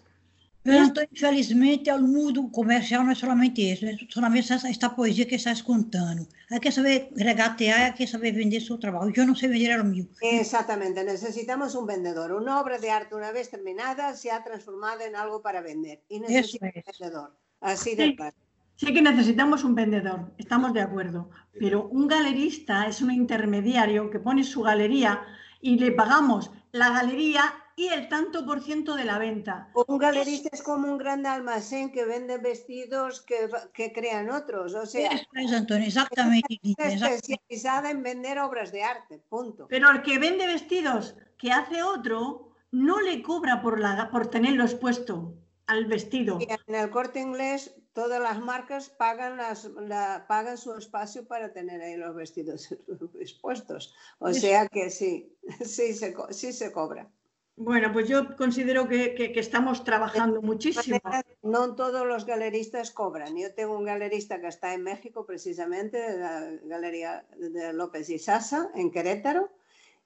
Pero infelizmente, el mundo comercial no es solamente eso, es solamente esta poesía que estás contando. Hay que saber regatear, hay que saber vender su trabajo. Yo no sé vender lo mío. Exactamente, necesitamos un vendedor. Una obra de arte, una vez terminada, se ha transformado en algo para vender. Y necesitamos un vendedor. Así de sí. claro. Sí que necesitamos un vendedor, estamos de acuerdo. Pero un galerista es un intermediario que pone su galería y le pagamos la galería y el tanto por ciento de la venta. Un galerista es como un gran almacén que vende vestidos que, que crean otros. O sea, es, Antonio, exactamente. exactamente. especializada en vender obras de arte. Punto. Pero el que vende vestidos que hace otro no le cobra por, la, por tenerlo expuesto al vestido. Y en el corte inglés, todas las marcas pagan, las, la- pagan su espacio para tener ahí los vestidos expuestos. O sea que sí, sí se, sí se cobra. Bueno, pues yo considero que, que- que estamos trabajando muchísimo. No todos los galeristas cobran. Yo tengo un galerista que está en México, precisamente, de la Galería de López y Sasa, en Querétaro,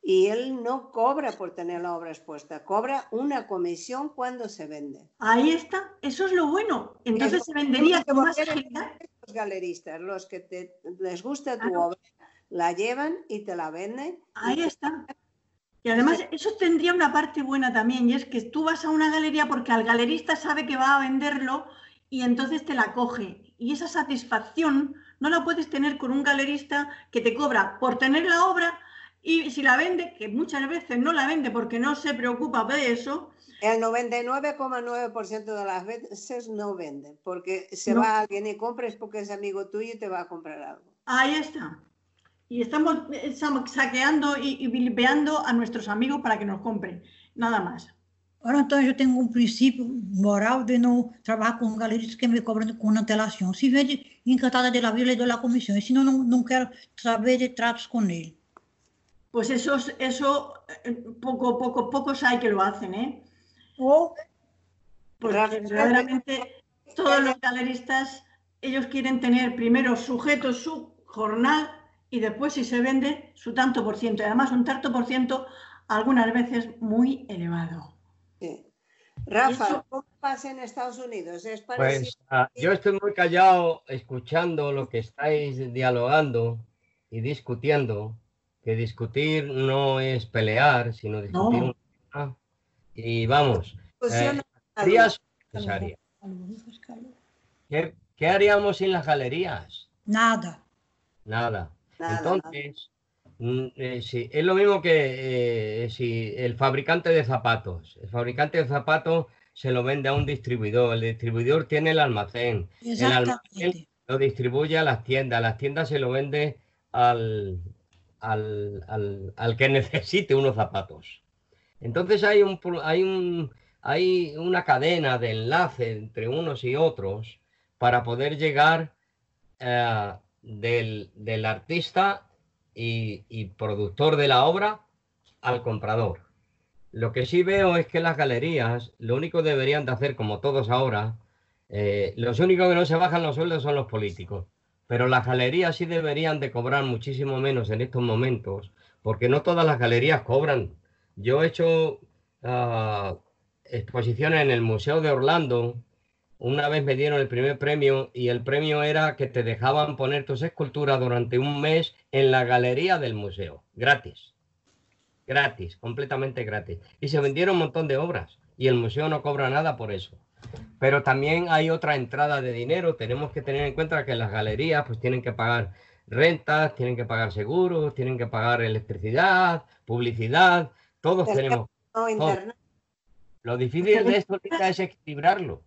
y él no cobra por tener la obra expuesta, cobra una comisión cuando se vende. Ahí está, eso es lo bueno. Entonces Es se vendería con más agilidad. Los galeristas, los que te- les gusta tu Claro. obra, la llevan y te la venden. Ahí está. Y además eso tendría una parte buena también, y es que tú vas a una galería porque al galerista sabe que va a venderlo y entonces te la coge. Y esa satisfacción no la puedes tener con un galerista que te cobra por tener la obra y si la vende, que muchas veces no la vende porque no se preocupa de eso, El 99,9% de las veces no vende, porque se No. va alguien y compra es porque es amigo tuyo y te va a comprar algo. ahí está. Y estamos saqueando y, y vilpeando a nuestros amigos para que nos compren. Nada más. Ahora, Antônio, eu tenho um princípio moral de não trabalhar com galeristas que me cobram com antelação. Se vende encantada de la vida, le dou a comissão. E senão, não, não quero saber de tratos com ele. Pues eso, es- eso eh, poco, poco, pocos hay que lo hacen, ¿eh? Ou Porque Rafa, verdaderamente todos los galeristas, ellos quieren tener primero sujeto su jornal y después si se vende su tanto por ciento. Y además un tanto por ciento algunas veces muy elevado. Sí. Rafa, eso- ¿cómo pasa en Estados Unidos? ¿Es? Pues ah, yo estoy muy callado escuchando lo que estáis dialogando y discutiendo, que discutir no es pelear, sino discutir No. un tema. Y vamos, eh, no- galerías. ¿Qué, qué haríamos sin las galerías? nada. Nada. Nada, Entonces, mm, eh, sí, es lo mismo que eh, si el fabricante de zapatos. El fabricante de zapatos se lo vende a un distribuidor. El distribuidor tiene el almacén. El almacén lo distribuye a las tiendas. Las tiendas se lo vende al, al, al- al que necesite unos zapatos. Entonces hay un, hay un, hay una cadena de enlace entre unos y otros para poder llegar eh, del, del artista y, y productor de la obra al comprador. Lo que sí veo es que las galerías, lo único que deberían de hacer, como todos ahora, eh, los únicos que no se bajan los sueldos son los políticos. Pero las galerías sí deberían de cobrar muchísimo menos en estos momentos, porque no todas las galerías cobran. Yo he hecho ah, exposiciones en el Museo de Orlando. Una vez me dieron el primer premio y el premio era que te dejaban poner tus esculturas durante un mes en la galería del museo, gratis. Gratis, completamente gratis. Y se vendieron un montón de obras y el museo no cobra nada por eso. Pero también hay otra entrada de dinero. Tenemos que tener en cuenta que las galerías pues tienen que pagar rentas, tienen que pagar seguros, tienen que pagar electricidad, publicidad. Todos tenemos. Lo difícil de esto es equilibrarlo.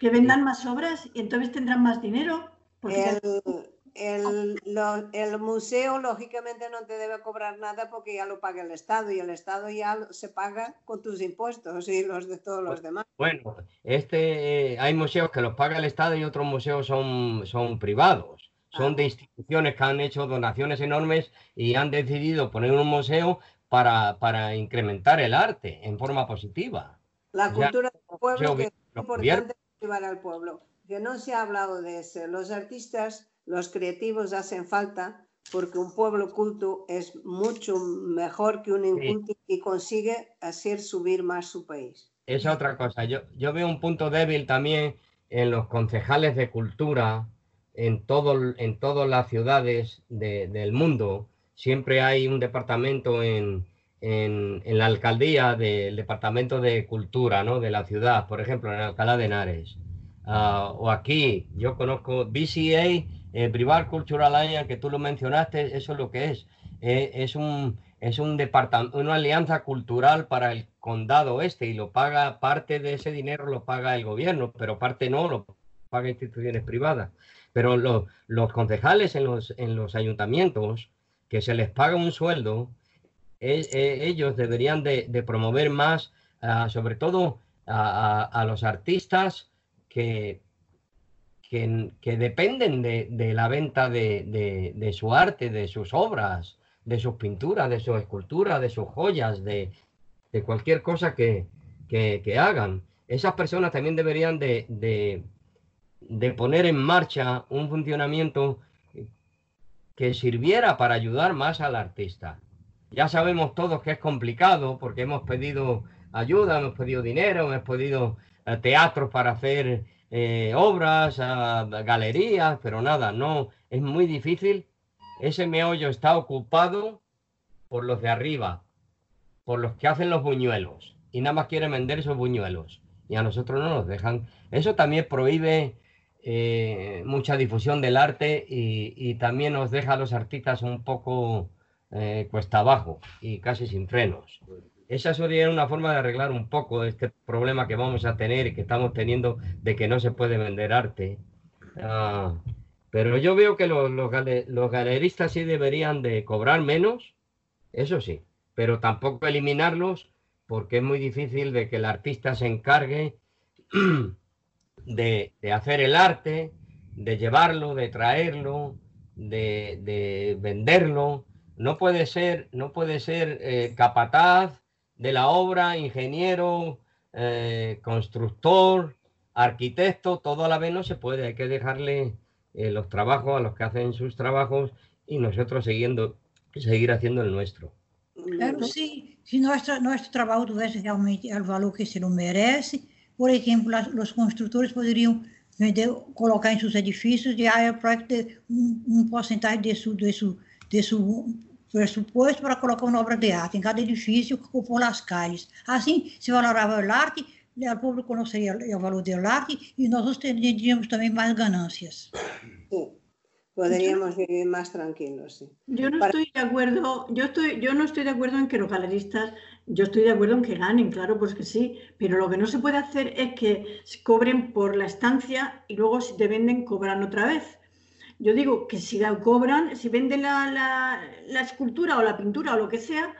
Que vendan más obras y entonces tendrán más dinero. Porque El, el, lo- el museo, lógicamente, no te debe cobrar nada porque ya lo paga el Estado y el Estado ya se paga con tus impuestos y los de todos los demás. Bueno, este, eh, hay museos que los paga el Estado y otros museos son, son privados. Son de instituciones que han hecho donaciones enormes y han decidido poner un museo para, para incrementar el arte en forma positiva. La cultura del pueblo, que es importante llevar al pueblo, que no se ha hablado de eso. Los artistas, los creativos hacen falta porque un pueblo culto es mucho mejor que un inculto y consigue hacer subir más su país. Esa otra cosa. Yo, yo veo un punto débil también en los concejales de cultura en, todo, en todas las ciudades de- del mundo. Siempre hay un departamento en, en, la alcaldía del departamento de cultura ¿no? de la ciudad, por ejemplo, en Alcalá de Henares. Ah, o aquí, yo conozco BCA, eh, Privar Cultural Alliance, que tú lo mencionaste, eso es lo que es. Eh, es, un, es un departamento, una alianza cultural para el condado este y lo paga, parte de ese dinero lo paga el gobierno, pero parte no, lo paga instituciones privadas. Pero los concejales en los, en los ayuntamientos, que se les paga un sueldo, ellos deberían de, promover más, ah, sobre todo a, los artistas que, que, dependen de, la venta de, su arte, de sus obras de sus pinturas, de sus esculturas, de sus joyas, de, cualquier cosa que, hagan. Esas personas también deberían de, de, poner en marcha un funcionamiento que sirviera para ayudar más al artista. Ya sabemos todos que es complicado porque hemos pedido ayuda, hemos pedido dinero, hemos pedido eh, teatros para hacer eh, obras, galerías, pero nada, no, es muy difícil ese meollo está ocupado por los de arriba, por los que hacen los buñuelos y nada más quieren vender esos buñuelos y a nosotros no nos dejan. Eso también prohíbe eh, mucha difusión del arte y, también nos deja a los artistas un poco eh, cuesta abajo y casi sin frenos. Esa sería una forma de arreglar un poco este problema que vamos a tener y que estamos teniendo de que no se puede vender arte. Ah, pero yo veo que los, galeristas sí deberían de cobrar menos, eso sí, pero tampoco eliminarlos porque es muy difícil de que el artista se encargue de, hacer el arte, de llevarlo, de traerlo, de, venderlo. No puede ser, no puede ser eh, capataz de la obra, ingeniero, eh, constructor, arquitecto, todo a la vez no se puede, hay que dejarle eh, los trabajos a los que hacen sus trabajos y nosotros siguiendo, seguir haciendo el nuestro. Claro, sí. Si nuestro, nuestro trabajo tuviese realmente el valor que se lo merece, por ejemplo, las, los constructores podrían vender, colocar en sus edificios de área un, un porcentaje de su, de, su, de su presupuesto para colocar uma obra de arte em cada edifício ou por las calles. Assim, se valorava o arte, o público conheceria o valor do arte e nós teríamos também mais ganâncias. Sí, podríamos vivir más tranquilos. Sí. Yo no Para... estoy de acuerdo, yo estoy, yo no estoy de acuerdo en que los galeristas, yo estoy de acuerdo en que ganen, claro, pues que sí, pero lo que no se puede hacer es que cobren por la estancia y luego si te venden cobran otra vez. Yo digo que si la cobran, si venden la, la, la escultura o la pintura o lo que sea,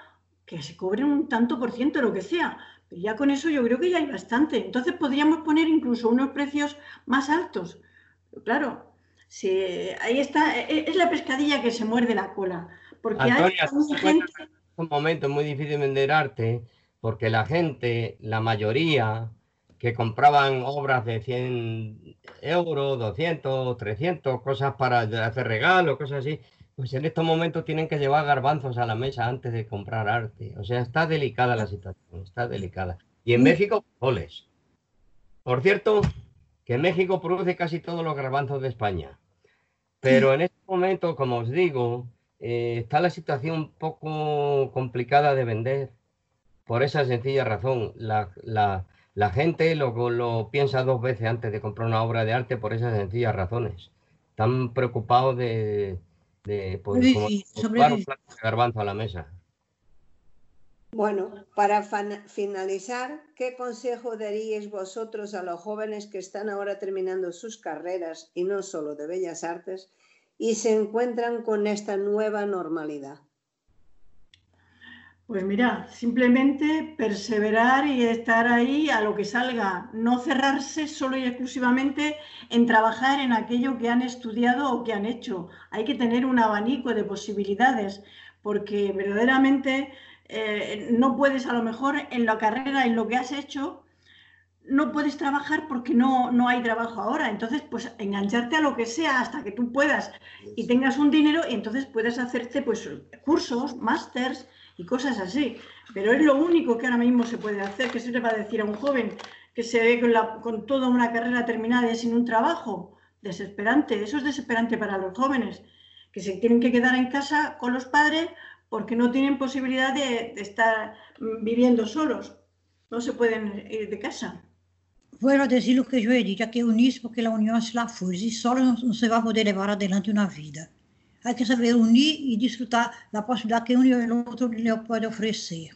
que se cobren un tanto por ciento, lo que sea, pero ya con eso yo creo que ya hay bastante. Entonces podríamos poner incluso unos precios más altos. claro, si, ahí está, e, e, es la pescadilla que se muerde la cola. Porque hay gente... un momento muy difícil vender arte porque la gente, la mayoría, que compraban obras de 100 euros, 200, 300, cosas para hacer regalos, cosas así, pues en estos momentos tienen que llevar garbanzos a la mesa antes de comprar arte. O sea, está delicada la situación, está delicada. Y en México, goles. Por cierto, que México produce casi todos los garbanzos de España. Pero en este momento, como os digo, eh, está la situación un poco complicada de vender. Por esa sencilla razón, la, gente lo, lo piensa dos veces antes de comprar una obra de arte por esas sencillas razones. Están preocupados de, de poder un plato de garbanzo a la mesa. Bueno, para finalizar, ¿qué consejo daríais vosotros a los jóvenes que están ahora terminando sus carreras y no solo de bellas artes y se encuentran con esta nueva normalidad? Pues mira, simplemente perseverar y estar ahí a lo que salga, no cerrarse solo y exclusivamente en trabajar en aquello que han estudiado o que han hecho. Hay que tener un abanico de posibilidades, porque verdaderamente eh, no puedes a lo mejor en la carrera, en lo que has hecho, no puedes trabajar porque no, no hay trabajo ahora. Entonces, pues engancharte a lo que sea hasta que tú puedas y tengas un dinero y entonces puedes hacerte pues cursos, másters y cosas así. Pero es lo único que ahora mismo se puede hacer. ¿Qué se le va a decir a un joven que se ve con, con toda una carrera terminada y sin un trabajo? Desesperante. Eso es desesperante para los jóvenes, que se tienen que quedar en casa con los padres porque no tienen posibilidad de, estar viviendo solos. No se pueden ir de casa. Bueno, decir lo que yo he dicho, que unirse porque la unión es la fuerza y solo no se va a poder llevar adelante una vida. Hay que saber unir y disfrutar la posibilidad que uno y el otro le puede ofrecer.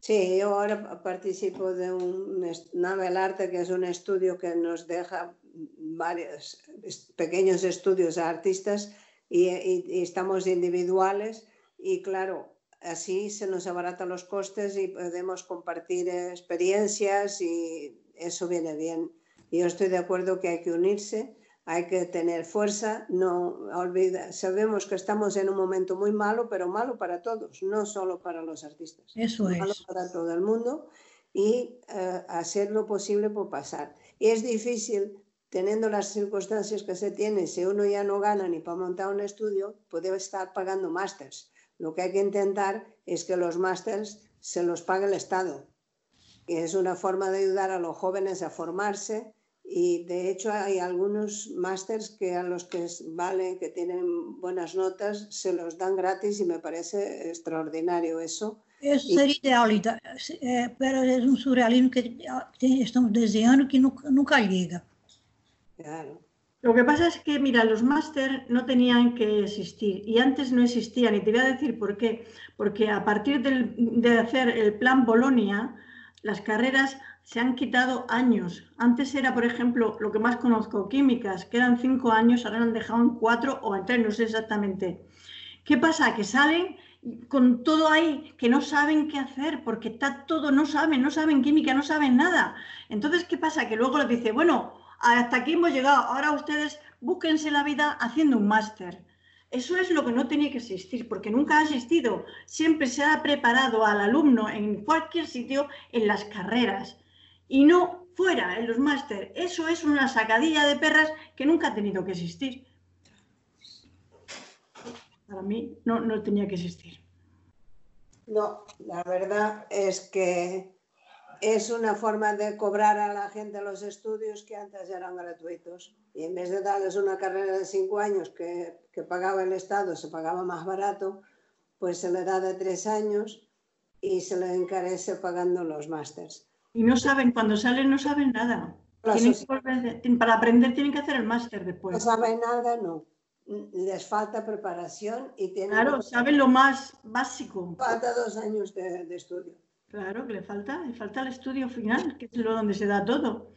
Sí, yo ahora participo de un Navel Arte, que es un estudio que nos deja varios pequeños estudios a artistas y, y estamos individuales y claro, así se nos abaratan los costes y podemos compartir experiencias y eso viene bien. Yo estoy de acuerdo que hay que unirse, hay que tener fuerza, no olvida, sabemos que estamos en un momento muy malo, pero malo para todos, no solo para los artistas. Eso es. Malo para todo el mundo y eh, hacer lo posible por pasar. Y es difícil, teniendo las circunstancias que se tiene, si uno ya no gana ni para montar un estudio, puede estar pagando másters lo que hay que intentar es que los másters se los pague el Estado. Y es una forma de ayudar a los jóvenes a formarse y de hecho hay algunos másters que a los que vale, que tienen buenas notas, se los dan gratis y me parece extraordinario eso. Eso sería ideal, eh, pero es un surrealismo que estamos deseando que nunca, nunca llega. Claro. Lo que pasa es que, mira, los máster no tenían que existir y antes no existían. Y te voy a decir por qué. Porque a partir de hacer el plan Bolonia, las carreras se han quitado años. Antes era, por ejemplo, lo que más conozco, químicas, que eran cinco años, ahora han dejado en cuatro o en tres, no sé exactamente. ¿Qué pasa? Que salen con todo ahí, que no saben qué hacer, porque está todo, no saben, no saben química, no saben nada. Entonces, ¿qué pasa? Que luego les dice, bueno, hasta aquí hemos llegado, ahora ustedes búsquense la vida haciendo un máster. Eso es lo que no tenía que existir, porque nunca ha existido. Siempre se ha preparado al alumno en cualquier sitio en las carreras y no fuera en los máster. Eso es una sacadilla de perras que nunca ha tenido que existir. Para mí no, no tenía que existir. No, la verdad es que es una forma de cobrar a la gente los estudios que antes eran gratuitos. Y en vez de darles una carrera de cinco años que, pagaba el Estado, se pagaba más barato, pues se le da de tres años y se le encarece pagando los másters. Y no saben, cuando salen no saben nada. para aprender tienen que hacer el máster después. No saben nada, no. Les falta preparación y tienen... Claro, saben lo más básico. Falta dos años de estudio. Claro, que le falta, le falta el estudio final, que es lo donde se da todo.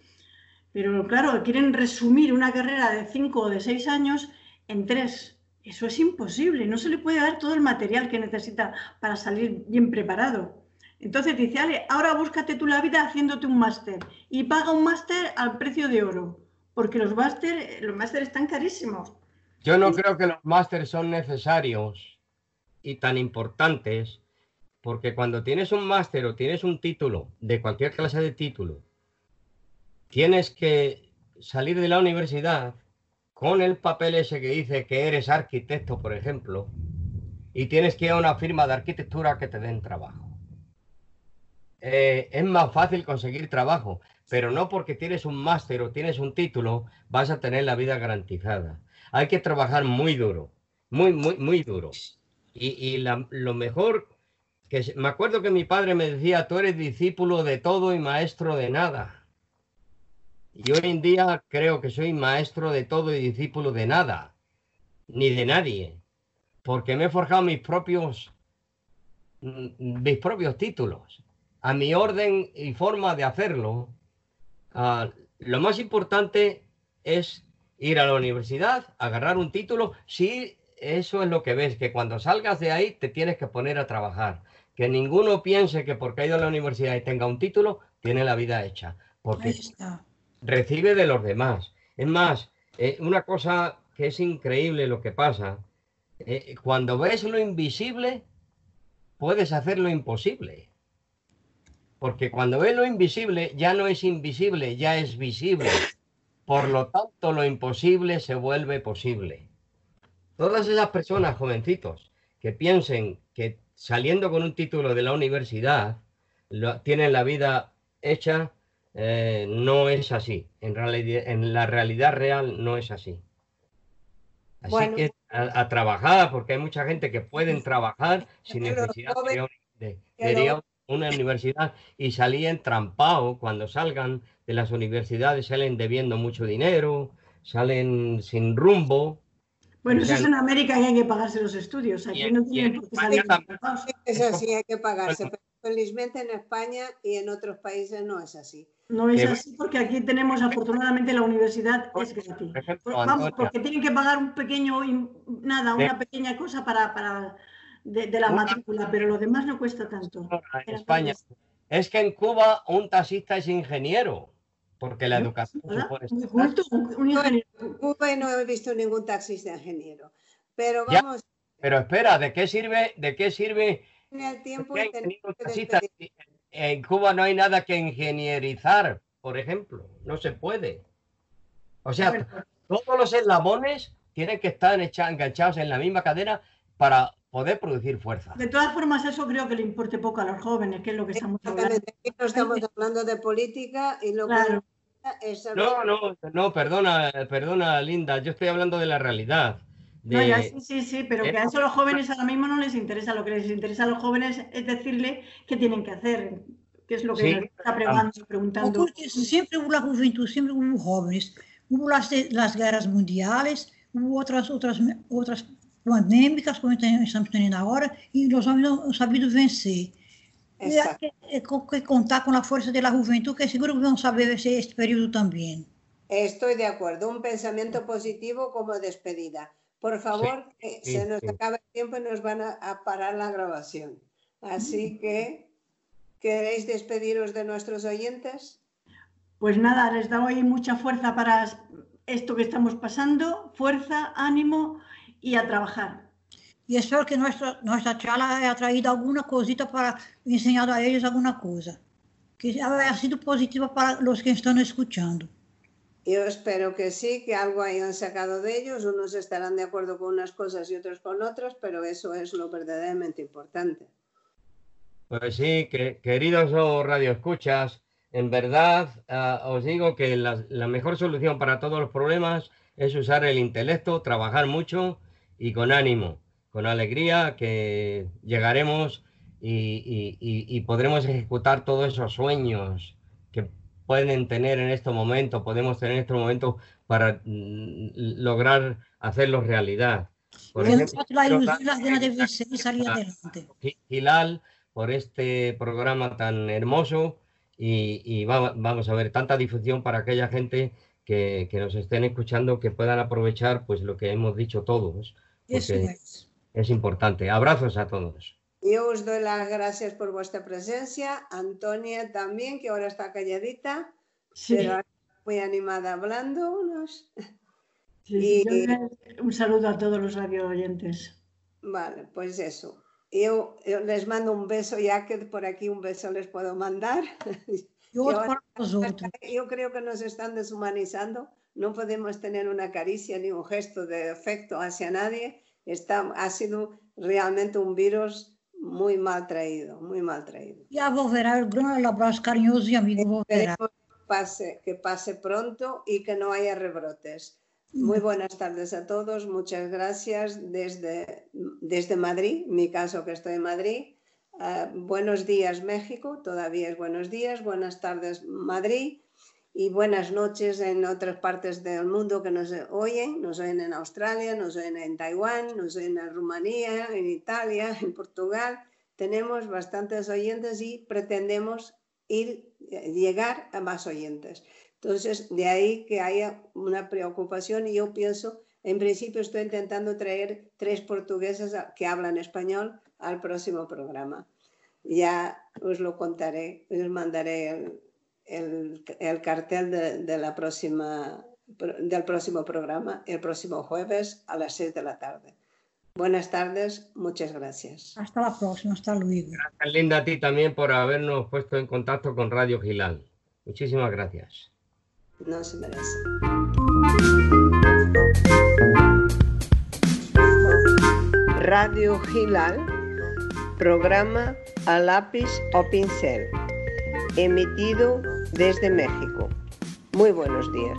Pero claro, quieren resumir una carrera de cinco o de seis años en tres. Eso es imposible, no se le puede dar todo el material que necesita para salir bien preparado. Entonces dice, Ale, ahora búscate tú la vida haciéndote un máster y paga un máster al precio de oro, porque los máster, los másteres están carísimos. Yo no creo que los másteres son necesarios y tan importantes porque cuando tienes un máster o tienes un título, de cualquier clase de título, tienes que salir de la universidad con el papel ese que dice que eres arquitecto, por ejemplo, y tienes que ir a una firma de arquitectura que te den trabajo. Eh, es más fácil conseguir trabajo, pero no porque tienes un máster o tienes un título vas a tener la vida garantizada. Hay que trabajar muy duro, muy, muy, muy duro. Y, lo mejor me acuerdo que mi padre me decía, tú eres discípulo de todo y maestro de nada. Y hoy en día creo que soy maestro de todo y discípulo de nada, ni de nadie, porque me he forjado mis propios, mm, mis propios títulos, a mi orden y forma de hacerlo. Ah, lo más importante es ir a la universidad, agarrar un título, si eso es lo que ves, que cuando salgas de ahí te tienes que poner a trabajar que ninguno piense que porque ha ido a la universidad y tenga un título, tiene la vida hecha, porque recibe de los demás. Es más, eh, una cosa que es increíble lo que pasa, eh, cuando ves lo invisible, puedes hacer lo imposible. Porque cuando ves lo invisible, ya no es invisible, ya es visible. Por lo tanto, lo imposible se vuelve posible. Todas esas personas, jovencitos, que piensen que saliendo con un título de la universidad, tienen la vida hecha, eh, no es así. En, realidad, en la realidad real no es así. Así que a, trabajar, porque hay mucha gente que pueden trabajar sin necesidad de, de, una universidad y salían trampados cuando salgan de las universidades, salen debiendo mucho dinero, salen sin rumbo. Bueno, eso es en América y hay que pagarse los estudios. Aquí en- no tienen en por qué España salir también. pagados. Es así, hay que pagarse, pero felizmente en España y en otros países no es así. No es así porque aquí tenemos, afortunadamente, la universidad es gratis. Por ejemplo, Por- Vamos, porque tienen que pagar un pequeño, in- nada, una pequeña cosa para, para de, de la Una- matrícula, pero lo demás no cuesta tanto. en España. Es que en Cuba un taxista es ingeniero, porque la educación ¿Verdad? supone Muy estar- culto, un, un ingeniero. En Cuba no he visto ningún taxista ingeniero. Pero Ya. vamos, Pero espera, ¿de qué sirve? ¿De qué sirve en el tiempo que. En Cuba no hay nada que ingenierizar, por ejemplo. No se puede. O sea, Bueno, todos los eslabones tienen que estar enganchados en la misma cadena para poder producir fuerza. de todas formas, eso creo que le importe poco a los jóvenes, que es lo que estamos hablando. Aquí no estamos hablando de política y lo Claro. que es No, no, no, perdona, perdona, Linda. Yo estoy hablando de la realidad. No, de- ya, sí, sí, sí, pero que a eso a los jóvenes ahora mismo no les interesa. Lo que les interesa a los jóvenes es decirle qué tienen que hacer, que es lo que Sí, está preguntando. preguntando. Porque siempre hubo la juventud, siempre hubo jóvenes. Hubo las, las guerras mundiales, hubo otras, otras, otras pandêmicas, como estamos tendo agora, e nós homens não não sabido vencer. E hay Exacto. que, é co- que contar com a força da juventude, que seguro que vão saber vencer este período também. Estoy de acuerdo. Un pensamiento positivo como despedida. Por favor, que sí, se nos sí. acaba el tiempo y nos van a, a parar la grabación. Así que, ¿queréis despediros de nuestros oyentes? Pues nada, les doy mucha fuerza para esto que estamos pasando, fuerza, ánimo y a trabajar. E espero que nossa, nossa charla haya traído alguma cosita para ensinar a eles alguma coisa. Que haya sido positiva para os que estão escutando. Yo espero que sí, que algo hayan sacado de ellos. Unos estarán de acuerdo con unas cosas y otros con otras, pero eso es lo verdaderamente importante. Pues sí, que, queridos oh, radioescuchas, en verdad ah, os digo que la, la mejor solución para todos los problemas es usar el intelecto, trabajar mucho y con ánimo, con alegría, que llegaremos y, y- y- podremos ejecutar todos esos sueños que pueden tener en este momento, podemos tener en este momento para mm, lograr hacerlos realidad. Por ejemplo, la de salir adelante. Gilal por este programa tan hermoso y, y va- vamos a ver tanta difusión para aquella gente que, que nos estén escuchando que puedan aprovechar pues lo que hemos dicho todos Es importante. Abrazos a todos. Yo os doy las gracias por vuestra presencia. Antonia también, que ahora está calladita, Sí, pero ahora muy animada hablándonos. sí, sí, y- yo un saludo a todos los radio oyentes. Vale, pues eso. Yo, yo les mando un beso, ya que por aquí un beso les puedo mandar. Os outros. Yo creo que nos están deshumanizando. No podemos tener una caricia ni un gesto de afecto hacia nadie. Está, ha sido realmente un virus muy mal traído, muy mal traído. E a Volverá, o grande abraço carinhoso e amigo Volverá. Que pase, que pase pronto y que no haya rebrotes. Muy buenas tardes a todos, muchas gracias desde, desde Madrid, mi caso que estoy en Madrid. Ah, buenos días México, todavía es buenos días, buenas tardes Madrid y buenas noches en otras partes del mundo que nos oyen, nos oyen en Australia, nos oyen en Taiwán, nos oyen en Rumanía, en Italia, en Portugal. Tenemos bastantes oyentes y pretendemos ir, llegar a más oyentes. Entonces, de ahí que haya una preocupación y yo pienso, en principio estoy intentando traer tres portugueses que hablan español al próximo programa. Ya os lo contaré, os mandaré el- el cartel de, de la próxima, del próximo programa el próximo jueves a las 6 de la tarde. Buenas tardes, muchas gracias. Hasta a próxima, hasta luego. Gracias, Linda, a ti también por habernos puesto en contacto con Radio Gilal. Muchísimas gracias. No se merece. Radio Gilal, programa a lápiz o pincel, emitido desde México. Muy buenos días.